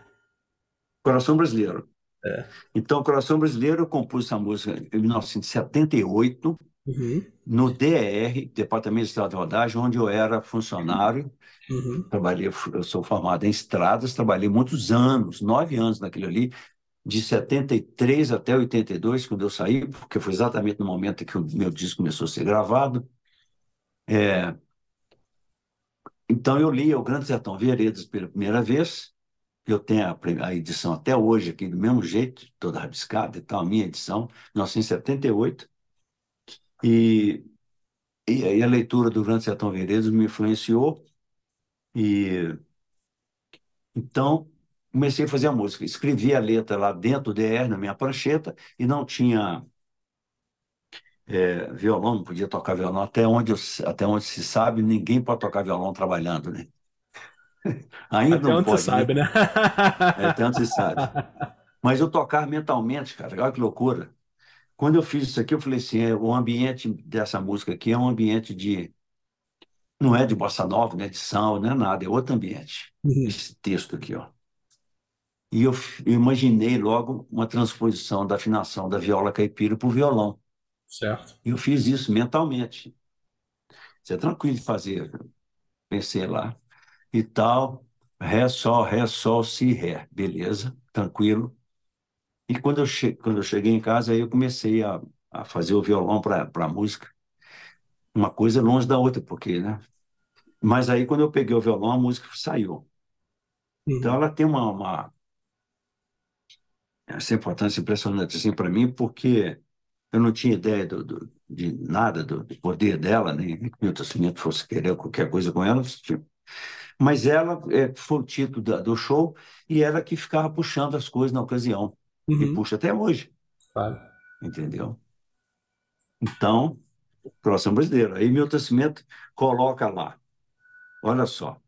S2: Coração Brasileiro.
S1: É.
S2: Então, Coração Brasileiro, eu compus essa música em 1978,
S1: uhum.
S2: no DER, Departamento de Estrada de Rodagem, onde eu era funcionário.
S1: Uhum.
S2: Trabalhei, eu sou formado em estradas, trabalhei muitos anos, nove anos naquilo ali, de 73 até 82, quando eu saí, porque foi exatamente no momento que o meu disco começou a ser gravado. É... Então, eu li O Grande Sertão Veredas pela primeira vez, eu tenho a, a, edição até hoje aqui do mesmo jeito, toda rabiscada e tal, a minha edição, 1978. E, e aí a leitura do Grande Sertão Veredas me influenciou. E então comecei a fazer a música. Escrevi a letra lá dentro do DR, na minha prancheta, e não tinha é, violão, não podia tocar violão. Até onde, eu, até onde se sabe, ninguém pode tocar violão trabalhando, né?
S1: Ainda Até não onde pode, você né? sabe, né?
S2: É, até onde você sabe. Mas eu tocar mentalmente, cara, olha que loucura. Quando eu fiz isso aqui, eu falei assim: é, o ambiente dessa música aqui é um ambiente de. Não é de bossa nova, não é de sal, não é nada, é outro ambiente.
S1: Uhum.
S2: Esse texto aqui, ó. E eu, eu, imaginei logo uma transposição da afinação da viola caipira para o violão.
S1: Certo.
S2: E eu fiz isso mentalmente. Isso é tranquilo de fazer. Pensei lá e tal. Ré, sol, ré, sol, si, ré. Beleza, tranquilo. E quando eu, che quando eu cheguei em casa, aí eu comecei a, a fazer o violão para a música. Uma coisa longe da outra, porque, né? Mas aí, quando eu peguei o violão, a música saiu. Uhum. Então, ela tem uma, uma essa importância impressionante assim para mim, porque eu não tinha ideia do, do, de nada do, do, poder dela, nem que o Milton fosse querer qualquer coisa com ela. Tipo, mas ela é, foi o título da, do show e ela que ficava puxando as coisas na ocasião.
S1: Uhum.
S2: E puxa até hoje.
S1: Claro.
S2: Entendeu? Então, próximo brasileiro. Aí Milton Nascimento coloca lá. Olha só.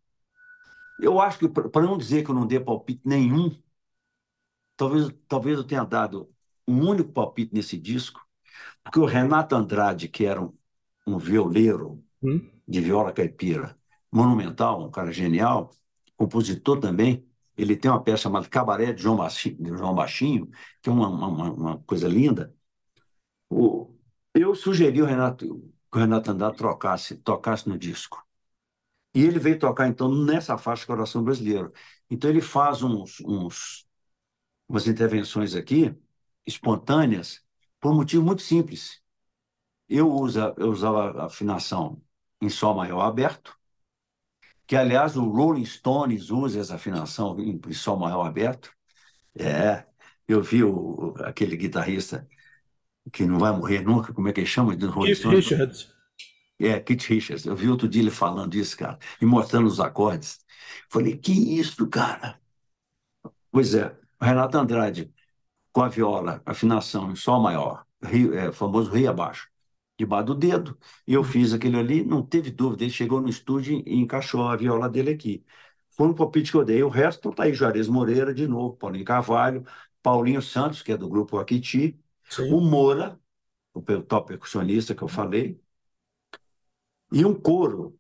S2: Eu acho que, para não dizer que eu não dei palpite nenhum, talvez, talvez eu tenha dado um único palpite nesse disco, porque o Renato Andrade, que era um, um violeiro
S1: hum?
S2: de viola caipira, monumental, um cara genial, compositor também. Ele tem uma peça chamada Cabaré de João Baixinho, de João Baixinho que é uma, uma, uma coisa linda. O, eu sugeri o Renato, que o Renato Andrade trocasse, tocasse no disco. E ele veio tocar, então, nessa faixa Coração Brasileiro. Então, ele faz uns, uns, umas intervenções aqui, espontâneas, por um motivo muito simples. Eu, usa, eu usava a afinação em Sol maior aberto, que, aliás, o Rolling Stones usa essa afinação em, Sol maior aberto. É, eu vi o, aquele guitarrista que não vai morrer nunca, como é que ele chama? Do
S1: Rolling Keith Stones? Richards.
S2: É, Keith Richards. Eu vi outro dia ele falando isso, cara, e mostrando os acordes. Falei, que isso, cara? Pois é, Renato Andrade, com a viola, afinação em Sol maior, rio, é, famoso Rio abaixo debaixo do dedo. E eu fiz aquele ali, não teve dúvida. Ele chegou no estúdio e encaixou a viola dele aqui. Foi um palpite que eu dei. O resto está aí Juarez Moreira, de novo, Paulinho Carvalho, Paulinho Santos, que é do grupo Aquiti, o Moura, o top percussionista que eu falei, e um coro.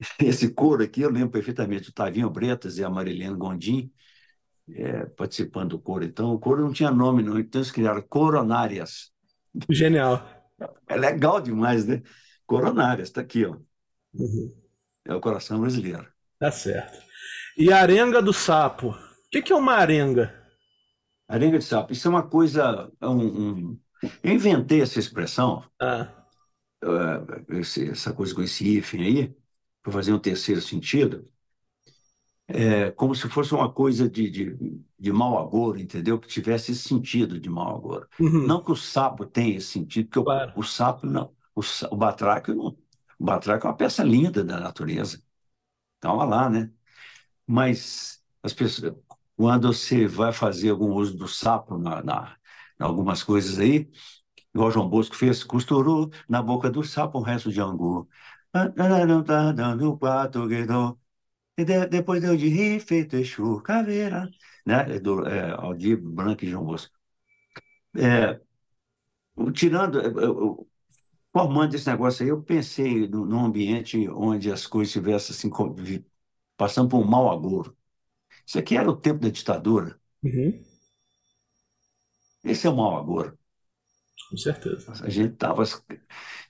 S2: Esse coro aqui, eu lembro perfeitamente, o Tavinho Bretas e a Marilene Gondim, é, participando do coro. Então, o coro não tinha nome, não. Então, eles criaram Coronárias.
S1: Genial.
S2: É legal demais, né? Coronárias, está aqui, ó.
S1: Uhum.
S2: É o coração brasileiro.
S1: Tá certo. E arenga do sapo. O que, que é uma arenga?
S2: Arenga de sapo. Isso é uma coisa. É um, um... Eu inventei essa expressão,
S1: ah.
S2: uh, essa coisa com esse hífen aí, para fazer um terceiro sentido, é, como se fosse uma coisa de, de, de mau agouro, entendeu? Que tivesse esse sentido de mau agouro.
S1: Uhum.
S2: Não que o sapo tenha esse sentido, porque claro. o, o, sapo não. O, o batraque não. O batraque é uma peça linda da natureza. Calma lá, né? Mas as pessoas, quando você vai fazer algum uso do sapo na, na, em algumas coisas aí, igual João Bosco fez, costurou na boca do sapo um resto de angu. E de, depois deu de rir, feito Exu, caveira, né? Do é, Aldir Branco e João Bosco. É, tirando, eu, formando esse negócio aí, eu pensei num ambiente onde as coisas estivessem assim, passando por um mau agouro. Isso aqui era o tempo da ditadura.
S1: Uhum.
S2: Esse é o mau agouro.
S1: Com certeza.
S2: A gente tava.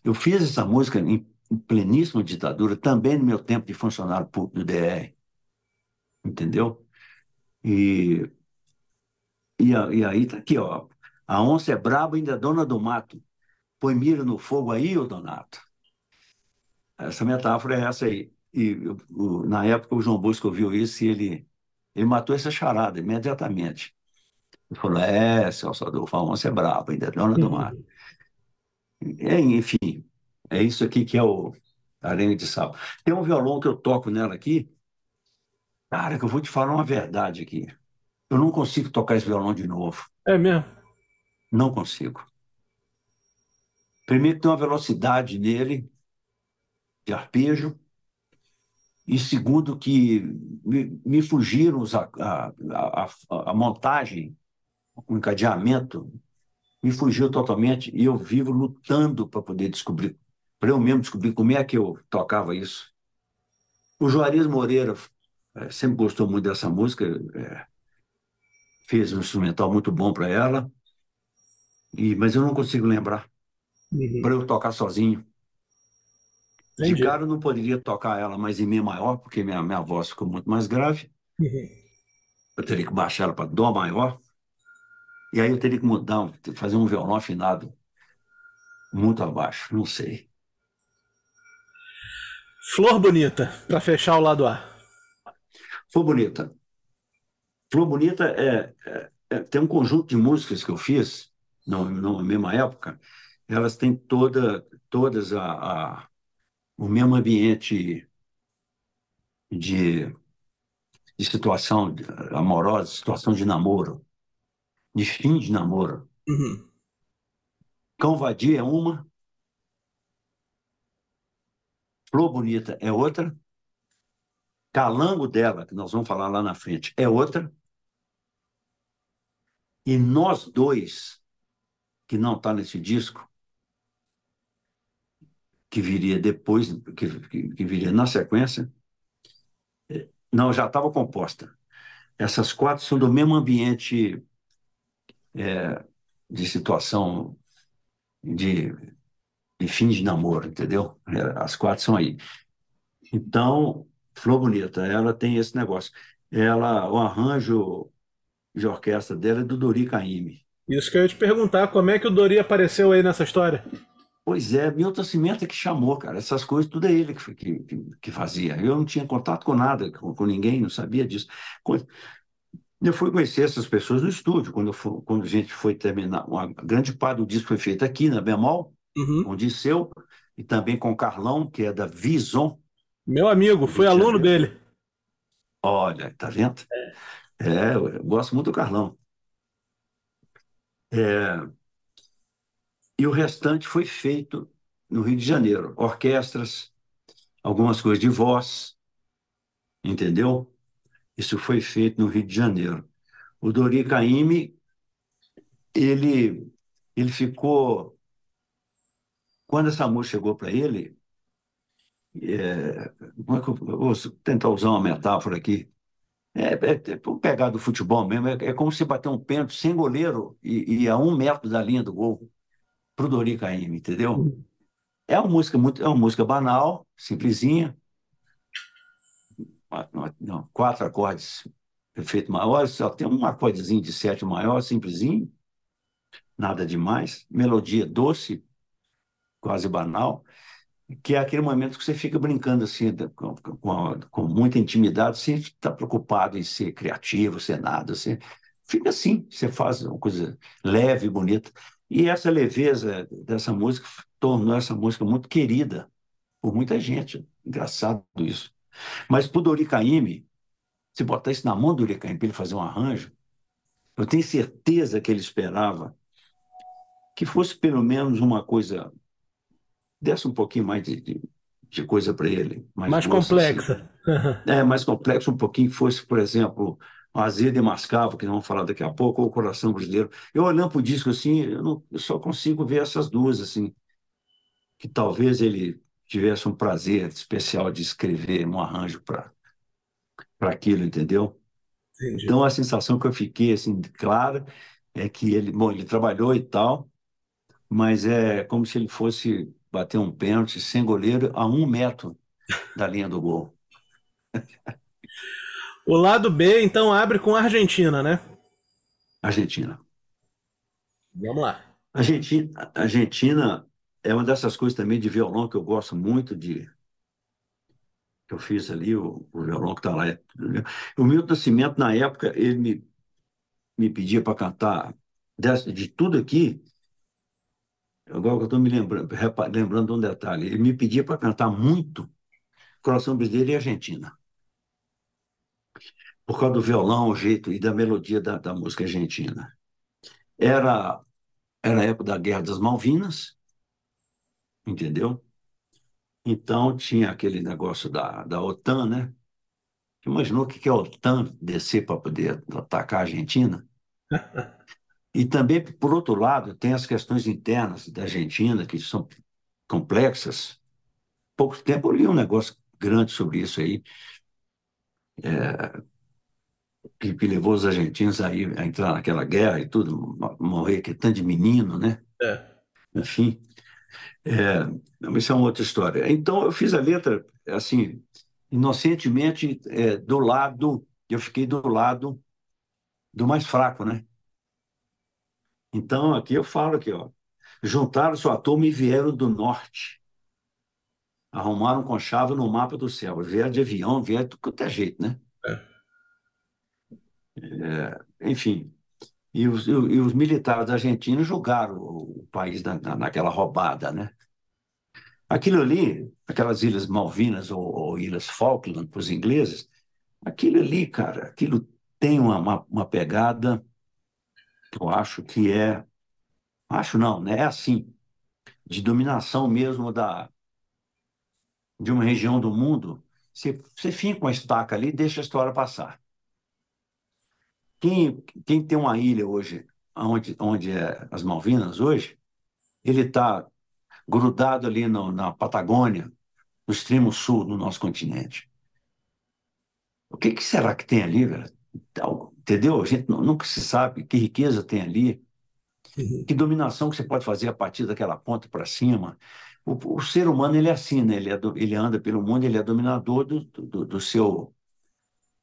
S2: Eu fiz essa música em pleníssima ditadura, também no meu tempo de funcionário público do DR. Entendeu? E, e, e aí tá aqui, ó. A onça é braba ainda é dona do mato. Põe mira no fogo aí, ô Donato. Essa metáfora é essa aí. E o, na época o João Bosco ouviu isso e ele, ele matou essa charada imediatamente. Ele falou: É, seu Salvador, a onça é braba ainda é dona do mato. É, enfim, é isso aqui que é o Aranha de Sal. Tem um violão que eu toco nela aqui. Cara, que eu vou te falar uma verdade aqui. Eu não consigo tocar esse violão de novo.
S1: É mesmo?
S2: Não consigo. Primeiro, tem uma velocidade nele, de arpejo. E segundo, que me, me fugiram a, a, a, a montagem, o encadeamento, me fugiu totalmente. E eu vivo lutando para poder descobrir para eu mesmo descobrir como é que eu tocava isso. O Juarez Moreira é, sempre gostou muito dessa música, é, fez um instrumental muito bom para ela, e, mas eu não consigo lembrar uhum. para eu tocar sozinho. Entendi. De cara eu não poderia tocar ela mais em Mi maior, porque minha, minha voz ficou muito mais grave. Uhum. Eu teria que baixar ela para Dó maior. E aí eu teria que mudar, fazer um violão afinado muito abaixo, não sei.
S1: Flor Bonita, para fechar o lado A.
S2: Flor Bonita. Flor Bonita é, é, é, tem um conjunto de músicas que eu fiz na, na mesma época. Elas têm toda, todas a, a o mesmo ambiente de, de situação amorosa, situação de namoro, de fim de namoro. Uhum. Cão Vadia é uma, Flor Bonita é outra. Calango dela, que nós vamos falar lá na frente, é outra. E nós dois, que não está nesse disco, que viria depois, que, que, que viria na sequência, não, já estava composta. Essas quatro são do mesmo ambiente é, de situação de de fim de namoro, entendeu? É, as quatro são aí. Então, Flor Bonita, ela tem esse negócio. Ela, o arranjo de orquestra dela é do Dori Caymmi.
S1: Isso que eu ia te perguntar, como é que o Dori apareceu aí nessa história?
S2: Pois é, Milton Cimenta é que chamou, cara. Essas coisas tudo é ele que, que, que fazia. Eu não tinha contato com nada, com, com ninguém, não sabia disso. Eu fui conhecer essas pessoas no estúdio, quando, quando a gente foi terminar. Uma grande parte do disco foi feito aqui na Bemol, uhum. com o Disseu, e também com o Carlão, que é da Vison.
S1: Meu amigo, fui aluno dele.
S2: Olha, tá vendo? É, é eu gosto muito do Carlão. É, e o restante foi feito no Rio de Janeiro. Orquestras, algumas coisas de voz, entendeu? Isso foi feito no Rio de Janeiro. O Dori Caymmi, ele, ele ficou quando essa música chegou para ele, é, como é que eu, vou tentar usar uma metáfora aqui? É, é, é pegar do futebol mesmo, é, é, como se bater um pênalti sem goleiro e, e, a um metro da linha do gol para o Dori Caymmi, entendeu? É uma música muito, é uma música banal, simplesinha, não, quatro acordes efeito maior, só tem um acordezinho de sete maior, simplesinho, nada demais, melodia doce, quase banal, que é aquele momento que você fica brincando assim, com, com, com muita intimidade, sem estar preocupado em ser criativo, ser nada. Você fica assim, você faz uma coisa leve, bonita. E essa leveza dessa música tornou essa música muito querida por muita gente. Engraçado isso. Mas para o Dori Caymmi, se botar isso na mão do Dori Caymmi para ele fazer um arranjo, eu tenho certeza que ele esperava que fosse pelo menos uma coisa desse um pouquinho mais de, de, de coisa para ele.
S1: Mais, mais complexa. Assim.
S2: é mais complexo um pouquinho que fosse, por exemplo, Azedo e Mascavo, que vamos falar daqui a pouco, ou Coração Brasileiro. Eu olhando para o disco assim, eu, não, eu só consigo ver essas duas, assim, que talvez ele tivesse um prazer especial de escrever um arranjo para aquilo, entendeu? Entendi. Então a sensação que eu fiquei assim clara é que ele, bom, ele trabalhou e tal, mas é como se ele fosse bater um pênalti sem goleiro a um metro da linha do gol.
S1: O lado B, então, abre com a Argentina, né?
S2: Argentina.
S1: Vamos lá.
S2: Argentina, Argentina é uma dessas coisas também de violão que eu gosto muito de. que eu fiz ali, o, o violão que está lá. O Milton Nascimento, na época, ele me, me pedia para cantar de tudo aqui, Agora que eu estou me lembrando, lembrando um detalhe, ele me pedia para cantar muito Coração Brasileiro e Argentina. Por causa do violão, o jeito e da melodia da, da música argentina. Era, era a época da Guerra das Malvinas, entendeu? Então tinha aquele negócio da, da OTAN, né? Imaginou o que é a OTAN descer para poder atacar a Argentina? E também, por outro lado, tem as questões internas da Argentina, que são complexas. Pouco tempo eu li um negócio grande sobre isso aí, é, que, que, levou os argentinos a, ir, a, entrar naquela guerra e tudo, morrer, que é tanto de menino, né? É. Enfim, é, isso é uma outra história. Então, eu fiz a letra, assim, inocentemente, é, do lado, eu fiquei do lado do mais fraco, né? Então, aqui eu falo aqui, ó. Juntaram sua turma e vieram do norte. Arrumaram com chave no mapa do céu. Vieram de avião, vieram de qualquer jeito, né? É. É, enfim. E os, e os, militares argentinos julgaram o país na, naquela roubada, né? Aquilo ali, aquelas Ilhas Malvinas ou, ou Ilhas Falkland para os ingleses, aquilo ali, cara, aquilo tem uma, uma, uma pegada eu acho que é. Acho não, né? É assim, de dominação mesmo da, de uma região do mundo. Você, você finca uma estaca ali e deixa a história passar. Quem, quem tem uma ilha hoje, onde, onde é as Malvinas hoje, ele está grudado ali no, na Patagônia, no extremo sul do nosso continente. O que, que será que tem ali, velho? Entendeu? A gente nunca se sabe que riqueza tem ali, uhum. que dominação que você pode fazer a partir daquela ponta para cima. O, o, ser humano ele é assim, né? ele, é do, ele anda pelo mundo, ele é dominador do, do, do seu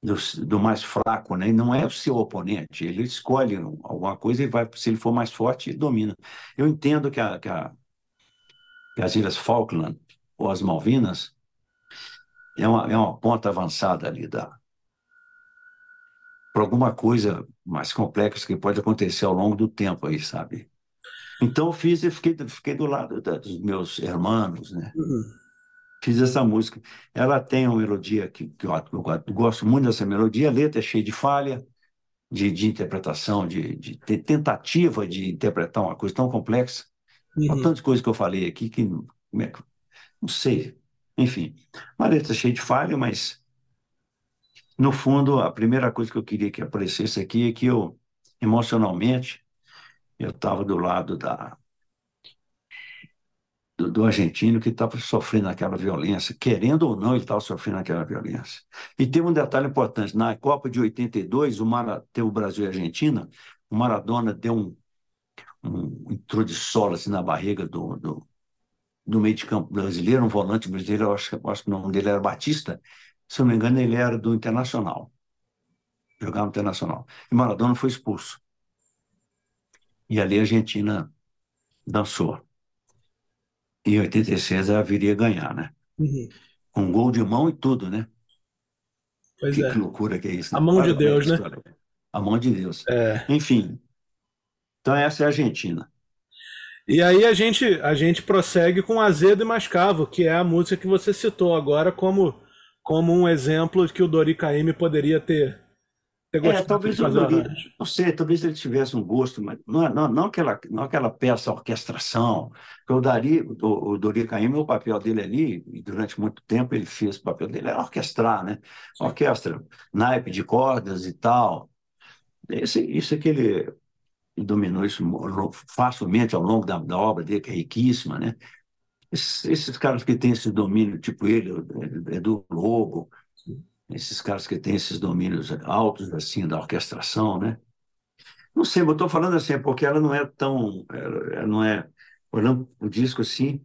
S2: do, do, mais fraco, né? E não é o seu oponente. Ele escolhe alguma coisa e vai, se ele for mais forte, ele domina. Eu entendo que, a, que, a, que as Ilhas Falkland ou as Malvinas é uma, é uma ponta avançada ali da, para alguma coisa mais complexa que pode acontecer ao longo do tempo aí, sabe? Então eu fiz e fiquei, fiquei do lado da, dos meus irmãos, né? Uhum. Fiz essa música. Ela tem uma melodia que, que eu, eu, gosto muito dessa melodia, a letra é cheia de falha, de, de interpretação, de, de, tentativa de interpretar uma coisa tão complexa. Uhum. tantas coisas que eu falei aqui que é não sei. Enfim, uma letra cheia de falha, mas no fundo, a primeira coisa que eu queria que aparecesse aqui é que eu, emocionalmente, eu estava do lado da, do, do argentino que estava sofrendo aquela violência, querendo ou não, ele estava sofrendo aquela violência. E tem um detalhe importante: na Copa de 82, o Mara, o Brasil e a Argentina, o Maradona deu um, um entrou de solo assim, na barriga do, do, do meio de campo brasileiro, um volante brasileiro, eu acho, eu acho que o nome dele era Batista, se não me engano, ele era do Internacional. Jogava no Internacional. E Maradona foi expulso. E ali a Argentina dançou. Em 86 ela viria ganhar, né? Uhum. Com gol de mão e tudo, né?
S1: Pois
S2: que,
S1: é.
S2: que loucura que é isso.
S1: Né? A mão de Deus, né?
S2: A mão de Deus.
S1: É.
S2: Enfim. Então essa é a Argentina.
S1: E aí a gente, a gente prossegue com Azedo e Mascavo, que é a música que você citou agora como como um exemplo que o Dori Caymmi poderia ter
S2: É, talvez o Dori, não sei, talvez ele tivesse um gosto, mas não, não, não, aquela, não aquela peça orquestração. Porque o, Dari, o, o Dori o papel dele ali, e durante muito tempo ele fez, o papel dele era orquestrar, né? Orquestra, naipe de cordas e tal. Esse, isso é que ele dominou isso facilmente ao longo da, da obra dele, que é riquíssima, né? Esses, esses caras que têm esse domínio, tipo ele, Edu Lobo, esses caras que têm esses domínios altos assim da orquestração, né? Não sei, eu estou falando assim porque ela não é tão, ela não é, olhando o disco assim,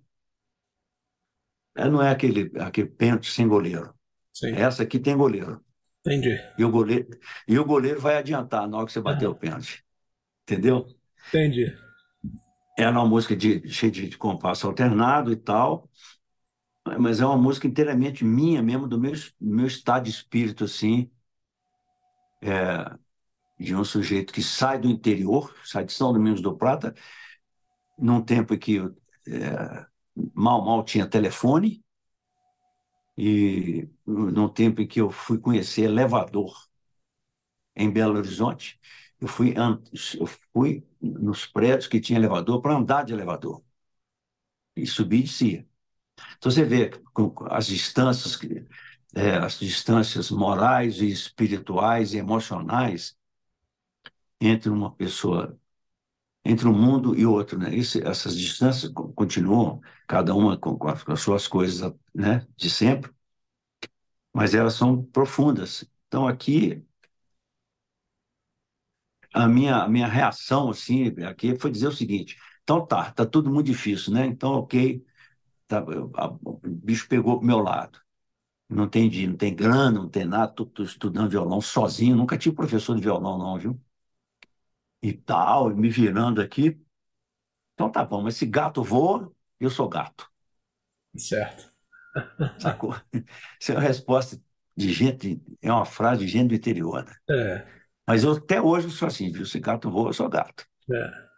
S2: ela não é aquele aquele pente sem goleiro. Sim. Essa aqui tem goleiro.
S1: Entendi.
S2: E o goleiro e o goleiro vai adiantar na hora que você bater ah. o pênalti, entendeu?
S1: Entendi.
S2: Era uma música de, cheia de, de compasso alternado e tal, mas é uma música inteiramente minha mesmo, do meu, meu estado de espírito, assim, é, de um sujeito que sai do interior, sai de São Domingos do Prata, num tempo em que é, mal, mal tinha telefone, e num tempo em que eu fui conhecer elevador em Belo Horizonte, eu fui, eu fui nos prédios que tinha elevador para andar de elevador, e subir e descia. Então você vê as distâncias, é, as distâncias morais e espirituais e emocionais entre uma pessoa, entre um mundo e outro, né? Essas distâncias continuam, cada uma com, com as suas coisas, né? De sempre, mas elas são profundas. Então aqui a minha, a minha reação assim aqui foi dizer o seguinte: então tá, tá tudo muito difícil, né? Então ok, Tá, o bicho pegou pro meu lado. Não tem, não tem grana, não tem nada, estou estudando violão sozinho, nunca tive professor de violão, não, viu? E tal, me virando aqui. Então tá bom, mas se gato voa, eu sou gato.
S1: Certo.
S2: Sacou? Isso é uma resposta de gente, é uma frase de gente do interior. Né?
S1: É.
S2: Mas eu até hoje sou assim, viu? Se gato voa, eu sou gato.
S1: É.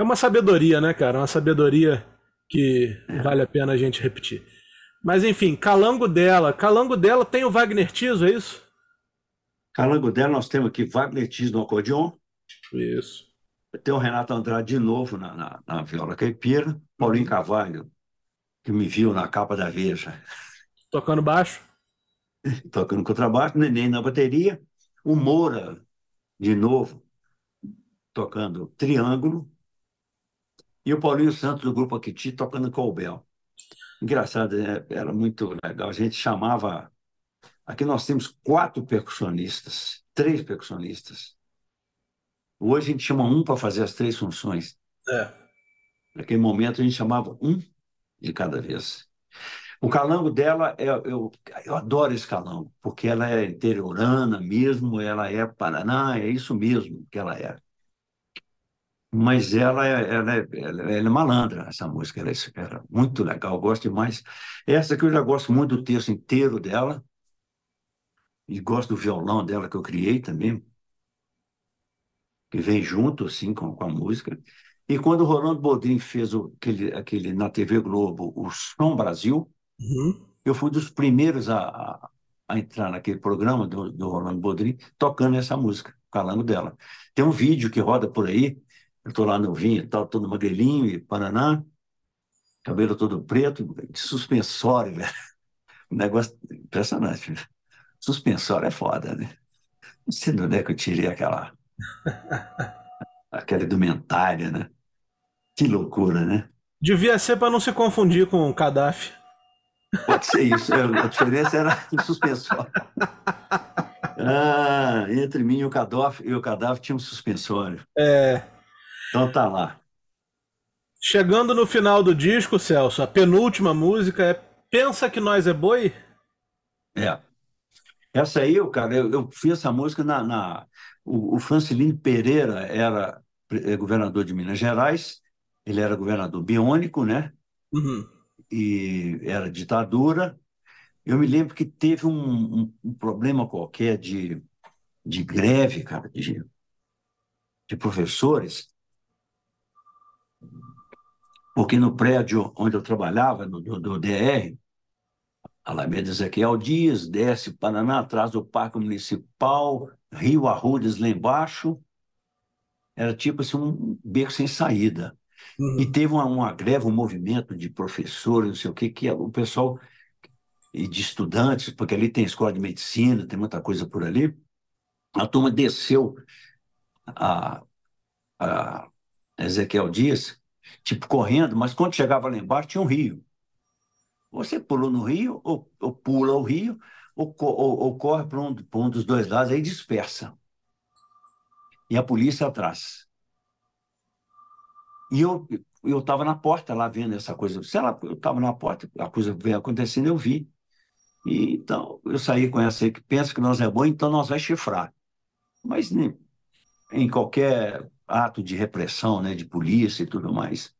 S1: É uma sabedoria, né, cara? Uma sabedoria que vale a pena a gente repetir. Mas enfim, Calango dela. Calango dela tem o Wagner Tiso, é isso?
S2: Calango dela, nós temos aqui Wagner Tiso no acordeon.
S1: Isso.
S2: Tem o Renato Andrade de novo na, na, na viola caipira. Paulinho. Carvalho, que me viu na capa da Veja.
S1: Tocando baixo?
S2: Tocando contrabaixo, Neném na bateria. O Moura, de novo, tocando triângulo. E o Paulinho Santos, do Grupo Aquiti, tocando Colbel. Engraçado, né? era muito legal. A gente chamava. Aqui nós temos quatro percussionistas, três percussionistas. Hoje a gente chama um para fazer as três funções.
S1: É.
S2: Naquele momento a gente chamava um de cada vez. O calango dela, é, eu, eu adoro esse calango, porque ela é interiorana mesmo, ela é Paraná, é isso mesmo que ela é mas ela, é, ela, é, ela, é malandra, essa música, ela é muito legal, gosto demais. Essa que eu já gosto muito do texto inteiro dela, e gosto do violão dela que eu criei também, que vem junto assim com, com a música. E quando o Rolando Bodrin fez o, aquele, aquele na TV Globo, o Som Brasil,
S1: uhum.
S2: eu fui dos primeiros a, a, a, entrar naquele programa do, do Rolando Bodrin, tocando essa música, falando dela. Tem um vídeo que roda por aí, eu estou lá no vinho e tal, todo magrelinho e Paraná, cabelo todo preto, de suspensório, velho. Um negócio impressionante. Velho. Suspensório é foda, né? Não sei de onde é que eu tirei aquela. aquela indumentária, né? Que loucura, né?
S1: Devia ser para não se confundir com o Gaddafi.
S2: Pode ser isso. É, a diferença era o suspensório. Ah, entre mim e o Gaddafi, e o Gaddafi tinha um suspensório.
S1: É.
S2: Então tá lá.
S1: Chegando no final do disco, Celso, a penúltima música é Pensa que Nós é Boi?
S2: É. Essa aí, cara, eu, eu fiz essa música na. na o, o Francilino Pereira era é, governador de Minas Gerais, ele era governador biônico, né?
S1: Uhum.
S2: E era ditadura. Eu me lembro que teve um, um, um problema qualquer de, de greve, cara, de, de professores, porque no prédio onde eu trabalhava, no, do, do DR, Alameda Ezequiel Dias, desce Paraná, atrás do Parque Municipal, Rio Arrudas lá embaixo. Era tipo assim, um beco sem saída. Uhum. E teve uma, uma, greve, um movimento de professores, não sei o que, que o pessoal, e de estudantes, porque ali tem escola de medicina, tem muita coisa por ali. A turma desceu a, a Ezequiel Dias, tipo correndo, mas quando chegava lá embaixo tinha um rio. Você pula no rio, ou, ou pula o rio, ou, ou, ou corre para um, um dos dois lados, aí dispersa. E a polícia atrás. E eu eu estava na porta lá vendo essa coisa. Sei lá, eu estava na porta, a coisa veio acontecendo, eu vi. E, então, eu saí com essa aí que pensa que nós é bom, então nós vai chifrar. Mas né, em qualquer ato de repressão, né, de polícia e tudo mais,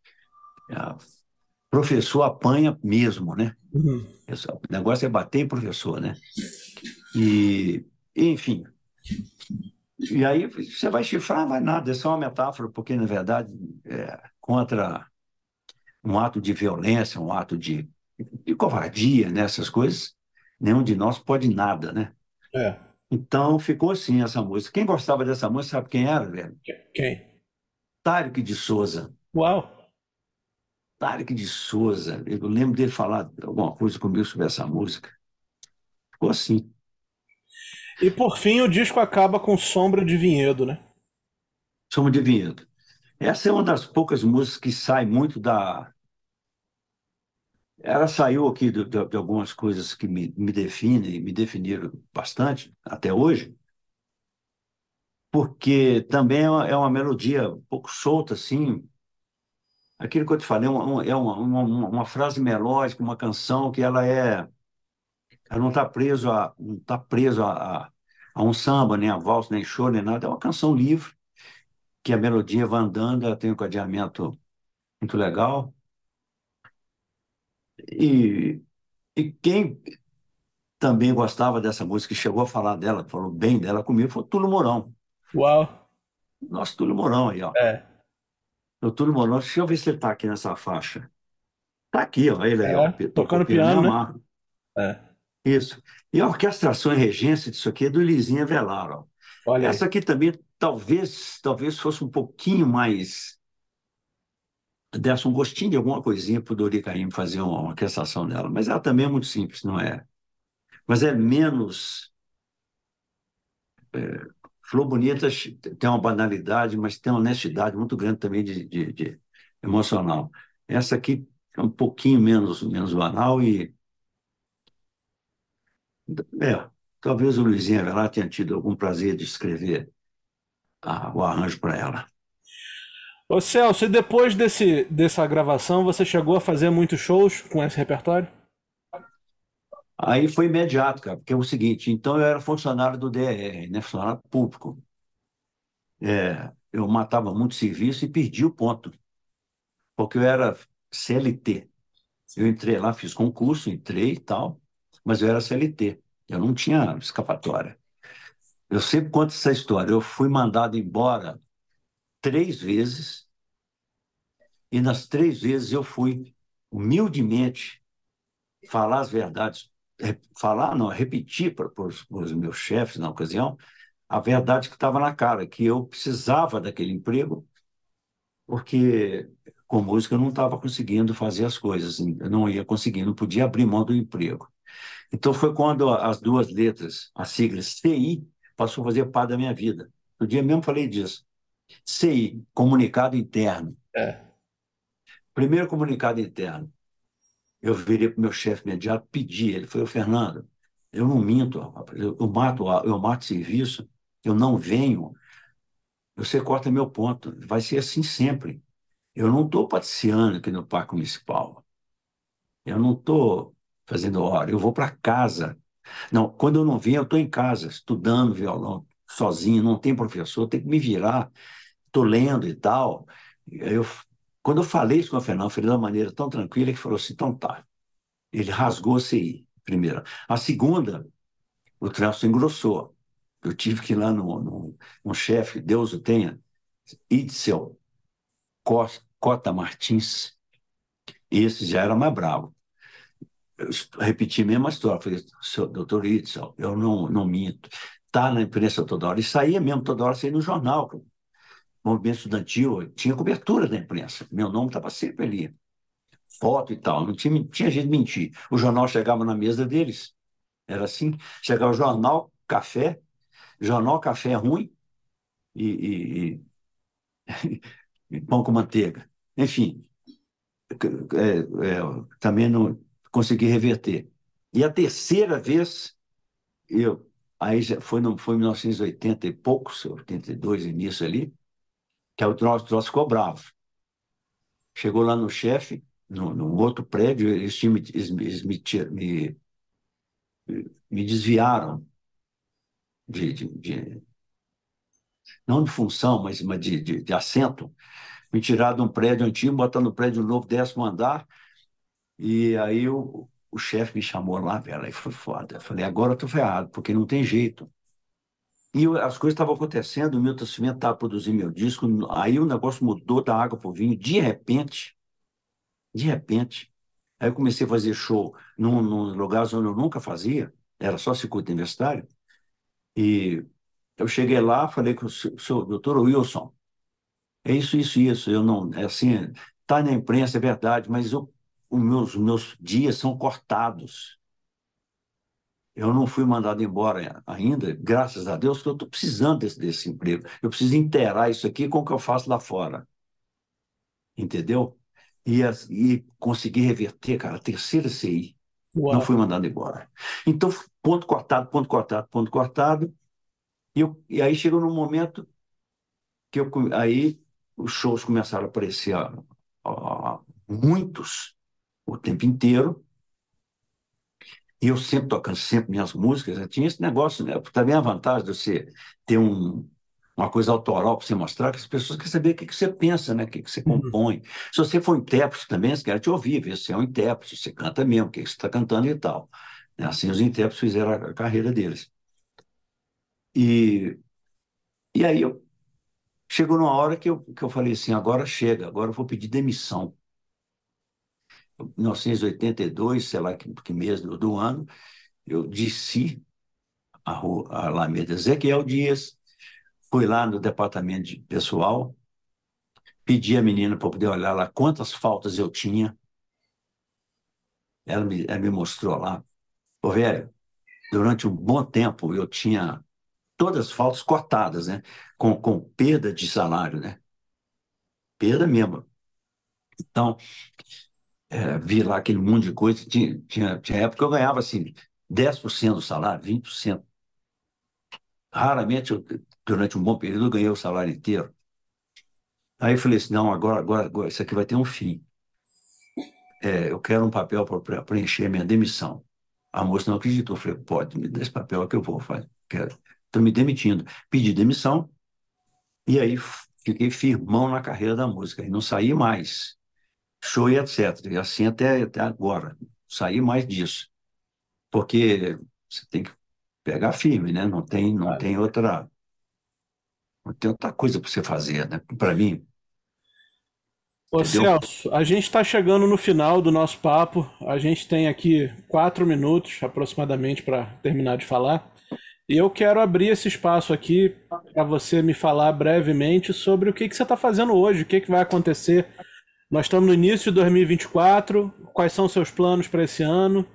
S2: professor apanha mesmo, né? Uhum. O negócio é bater em professor, né? E, enfim. E aí você vai chifrar, vai nada, é só uma metáfora, porque, na verdade, é contra um ato de violência, um ato de, de covardia, né? essas coisas, nenhum de nós pode nada, né? É. Então ficou assim essa música. Quem gostava dessa música sabe quem era, velho?
S1: Quem?
S2: Tarek de Souza.
S1: Uau!
S2: Tarek de Souza, eu lembro dele falar alguma coisa comigo sobre essa música. Ficou assim.
S1: E por fim o disco acaba com Sombra de Vinhedo, né?
S2: Sombra de Vinhedo. Essa é uma das poucas músicas que sai muito da. Ela saiu aqui de, de, de algumas coisas que me, me definem, me definiram bastante até hoje, porque também é uma, é uma melodia um pouco solta, assim, aquilo que eu te falei, é uma, é uma, uma, uma frase melódica, uma canção que ela é. Ela não está preso a não tá preso a, a, a, um samba, nem a valsa, nem choro, nem nada. É uma canção livre, que a melodia vai andando, ela tem um cadeamento muito legal. E, e quem também gostava dessa música, que chegou a falar dela, falou bem dela comigo, foi o Túlio Mourão.
S1: Uau!
S2: Nosso Túlio Mourão aí, ó.
S1: É.
S2: O Túlio Mourão, deixa eu ver se ele está aqui nessa faixa. Está aqui, ó, ele aí,
S1: ó, é, tocando piano, piano né?
S2: É. Isso. E a orquestração e regência disso aqui é do Lizinha Velar, ó. Olha Essa aqui também talvez, talvez fosse um pouquinho mais desse um gostinho de alguma coisinha para o Dori Caim fazer uma, uma orquestração dela, mas ela também é muito simples, não é? Mas é menos é, Flor Bonita tem uma banalidade, mas tem uma honestidade muito grande também de, de, de emocional. Essa aqui é um pouquinho menos, menos banal e. É, talvez o Luizinho Avelar tenha tido algum prazer de escrever a, o arranjo para ela.
S1: Ô Celso, e depois desse, dessa gravação, você chegou a fazer muitos shows com esse repertório?
S2: Aí foi imediato, cara, porque é o seguinte, então eu era funcionário do DRR, né, funcionário público. É, eu matava muito serviço e perdi o ponto, porque eu era CLT. Eu entrei lá, fiz concurso, entrei e tal, mas eu era CLT, eu não tinha escapatória. Eu sempre conto essa história. Eu fui mandado embora três vezes, e nas três vezes eu fui humildemente falar as verdades falar, não, repetir para os meus chefes na ocasião a verdade que estava na cara, que eu precisava daquele emprego, porque com música eu não estava conseguindo fazer as coisas, não ia conseguindo, não podia abrir mão do emprego. Então foi quando as duas letras, as siglas CI, passou a fazer parte da minha vida. No dia mesmo falei disso. CI, comunicado interno.
S1: É.
S2: Primeiro comunicado interno eu virei para o meu chefe imediato, pedi, ele foi o Fernando, eu não minto, eu, eu mato, eu mato serviço, eu não venho, você corta meu ponto, vai ser assim sempre. Eu não estou patriciando aqui no Parque Municipal. Eu não estou fazendo hora, eu vou para casa. Não, quando eu não venho, eu estou em casa, estudando violão, sozinho, não tem professor, tenho que me virar, estou lendo e tal. Eu quando eu falei isso com o Fernando, falei de uma maneira tão tranquila que falou assim: então tá. Ele rasgou a CI, primeira. A segunda, o traço engrossou. Eu tive que ir lá no, no, no chefe, Deus o tenha, Itzel Cota Martins. Esse já era mais bravo. Repeti a mesma história. Falei, doutor Itzel, eu não, não minto. Está na imprensa toda hora. E saía mesmo toda hora, saía no jornal. Movimento estudantil, tinha cobertura da imprensa. Meu nome estava sempre ali. Foto e tal. Não tinha, tinha de mentir. O jornal chegava na mesa deles. Era assim. Chegava o jornal, café. Jornal, café ruim. E, e, e, e pão com manteiga. Enfim, é, é, também não consegui reverter. E a terceira vez, eu aí já foi, no, foi em 1980 e poucos, 82, início ali, que o troço, o troço ficou bravo. Chegou lá no chefe, no, no outro prédio, eles, tinham, eles, eles me, me, me, desviaram de, de, de, não de função, mas de, de, de assento, me tiraram de um prédio antigo, botaram no prédio novo, décimo andar, e aí o, o chefe me chamou lá, velho, aí foi foda. Eu falei, agora eu tô ferrado, porque não tem jeito. E as coisas estavam acontecendo, o Milton Cimento estava produzindo meu disco, aí o negócio mudou da água para o vinho, de repente, de repente. Aí eu comecei a fazer show num, num lugar onde eu nunca fazia, era só circuito universitário, e eu cheguei lá, falei com o senhor, doutor Wilson, é isso, isso, isso, eu não, é assim, tá na imprensa, é verdade, mas eu os meus, meus dias são cortados. Eu não fui mandado embora ainda, graças a Deus, porque eu estou precisando desse, desse emprego. Eu preciso inteirar isso aqui com o que eu faço lá fora. Entendeu? E, e conseguir reverter, cara, a terceira CI. Uau. Não fui mandado embora. Então, ponto cortado, ponto cortado, ponto cortado. E, eu, e aí chegou num momento que eu, aí os shows começaram a aparecer, ó, ó, muitos o tempo inteiro. E eu sempre tocando sempre minhas músicas, eu tinha esse negócio, né? Também a vantagem de você ter um, uma coisa autoral para você mostrar, que as pessoas querem saber o que, que você pensa, né? o que, que você uhum. compõe. Uhum. Se você for intérprete também, eles querem te ouvir, ver se você é um intérprete, você canta mesmo, o que, que você está cantando e tal. Né? Assim os intérpretes fizeram a, a carreira deles. E, e aí eu, chegou numa hora que eu, que eu falei assim, agora chega, agora eu vou pedir demissão. 1982, sei lá que, que mês do, ano, eu desci a, rua, a Alameda Ezequiel Dias, fui lá no departamento de pessoal, pedi a menina para poder olhar lá quantas faltas eu tinha. Ela me, ela me mostrou lá. Ô, velho, durante um bom tempo eu tinha todas as faltas cortadas, né? Com, com perda de salário, né? Perda mesmo. Então, é, vi lá aquele monte de coisa. Tinha, tinha, tinha época que eu ganhava assim, 10% do salário, 20%. Raramente, eu, durante um bom período, eu ganhei o salário inteiro. Aí eu falei assim: não, agora, agora, agora isso aqui vai ter um fim. É, eu quero um papel para preencher minha demissão. A moça não acreditou. Eu falei: pode, me dá esse papel que eu vou fazer. Estou me demitindo. Pedi demissão e aí fiquei firmão na carreira da música e não saí mais show e etc. E assim até, até agora. Sair mais disso. Porque você tem que pegar firme, né? Não tem, não tem outra não tem outra coisa para você fazer, né? Para mim.
S1: Ô Entendeu? Celso, a gente está chegando no final do nosso papo. A gente tem aqui quatro minutos aproximadamente para terminar de falar. E eu quero abrir esse espaço aqui para você me falar brevemente sobre o que, que você está fazendo hoje, o que, que vai acontecer nós estamos no início de 2024. Quais são seus planos para esse ano?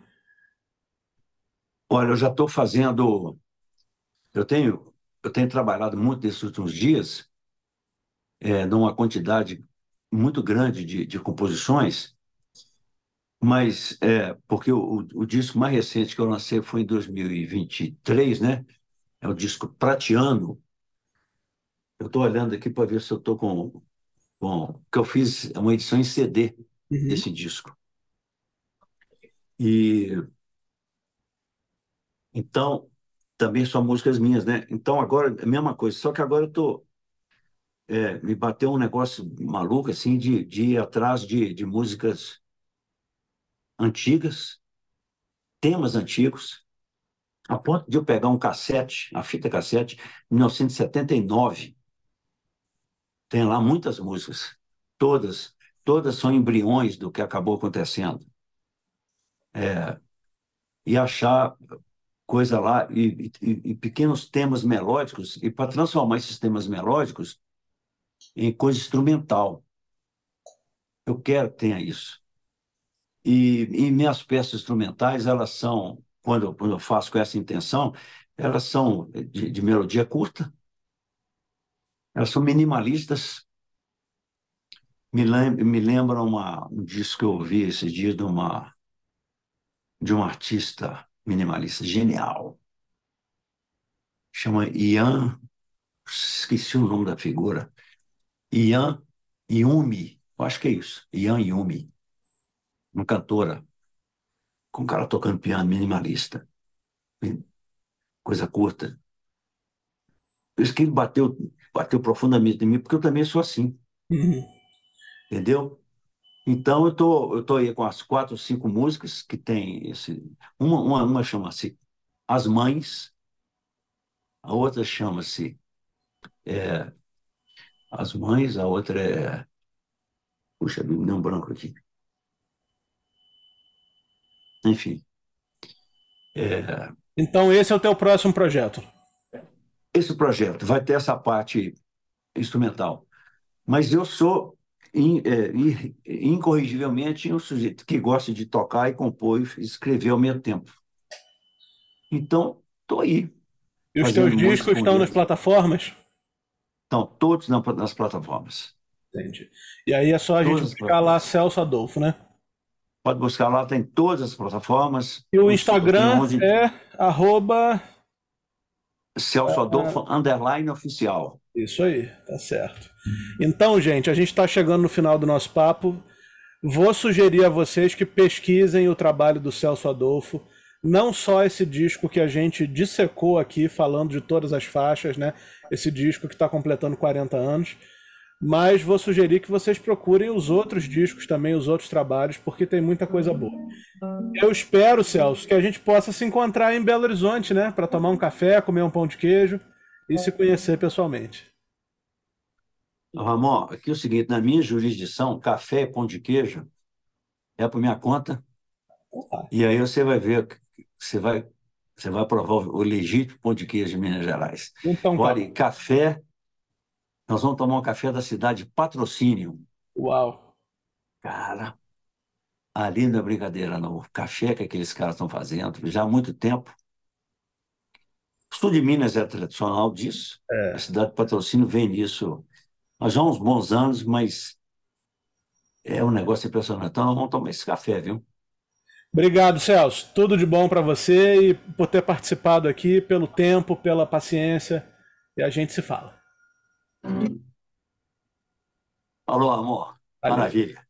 S2: Olha, eu já estou fazendo. Eu tenho, eu tenho trabalhado muito nesses últimos dias, é, numa quantidade muito grande de, de composições, mas é, porque o, o, disco mais recente que eu lancei foi em 2023, né? É o disco Prateando. Eu estou olhando aqui para ver se eu estou com Bom, que eu fiz uma edição em CD uhum. desse disco. E então também são músicas minhas, né? Então agora a mesma coisa, só que agora eu tô é, me bateu um negócio maluco assim de, de ir atrás de, de músicas antigas, temas antigos, a ponto de eu pegar um cassete, a fita cassete, 1979 tem lá muitas músicas, todas, todas são embriões do que acabou acontecendo. é, e achar coisa lá, e, e, e pequenos temas melódicos, e para transformar esses temas melódicos em coisa instrumental. Eu quero que tenha isso. E, e minhas peças instrumentais, elas são, quando eu, quando eu faço com essa intenção, elas são de, de melodia curta, elas são minimalistas. Me, lembra, me lembram uma, um disco que eu ouvi esses dias de uma de um artista minimalista genial. Chama Ian, esqueci o nome da figura. Ian Yumi, eu acho que é isso. Ian Yumi, uma cantora, com um cara tocando piano minimalista. Coisa curta. Isso que ele bateu, bateu profundamente em mim, porque eu também sou assim. Uhum. Entendeu? Então, eu tô, eu tô aí com as quatro, cinco músicas que tem esse. Uma, uma, uma chama-se As Mães, a outra chama-se é, As Mães, a outra é. Puxa, me deu um branco aqui. Enfim.
S1: É... Então, esse é o teu próximo projeto?
S2: Esse projeto vai ter essa parte instrumental. Mas eu sou in, é, incorrigivelmente um sujeito que gosta de tocar e compor e escrever ao mesmo tempo. Então, estou aí.
S1: E os teus discos estão nas plataformas?
S2: Estão todos nas plataformas.
S1: Entendi. E aí é só a todas gente buscar lá Celso Adolfo, né?
S2: Pode buscar lá, tem todas as plataformas.
S1: E o Instagram 11... é arroba...
S2: Celso Adolfo, uh, underline oficial.
S1: Isso aí, tá certo. Então, gente, a gente está chegando no final do nosso papo. Vou sugerir a vocês que pesquisem o trabalho do Celso Adolfo. Não só esse disco que a gente dissecou aqui, falando de todas as faixas, né? Esse disco que está completando 40 anos. Mas vou sugerir que vocês procurem os outros discos também, os outros trabalhos, porque tem muita coisa boa. Eu espero, Celso, que a gente possa se encontrar em Belo Horizonte, né? Para tomar um café, comer um pão de queijo e se conhecer pessoalmente.
S2: Ramon, aqui é o seguinte, na minha jurisdição, café e pão de queijo é por minha conta. E aí você vai ver, você vai, você vai provar o legítimo pão de queijo de Minas Gerais. Então, Agora, tá. café, nós vamos tomar um café da cidade Patrocínio.
S1: Uau!
S2: Cara, ali não é brincadeira, não. O café que aqueles caras estão fazendo, já há muito tempo, o sul de Minas é tradicional disso. É. A cidade de Patrocínio vem nisso há já uns bons anos, mas é um negócio impressionante. Então, nós vamos tomar esse café, viu?
S1: Obrigado, Celso. Tudo de bom para você e por ter participado aqui, pelo tempo, pela paciência. E a gente se fala.
S2: Alô, amor. Maravilha.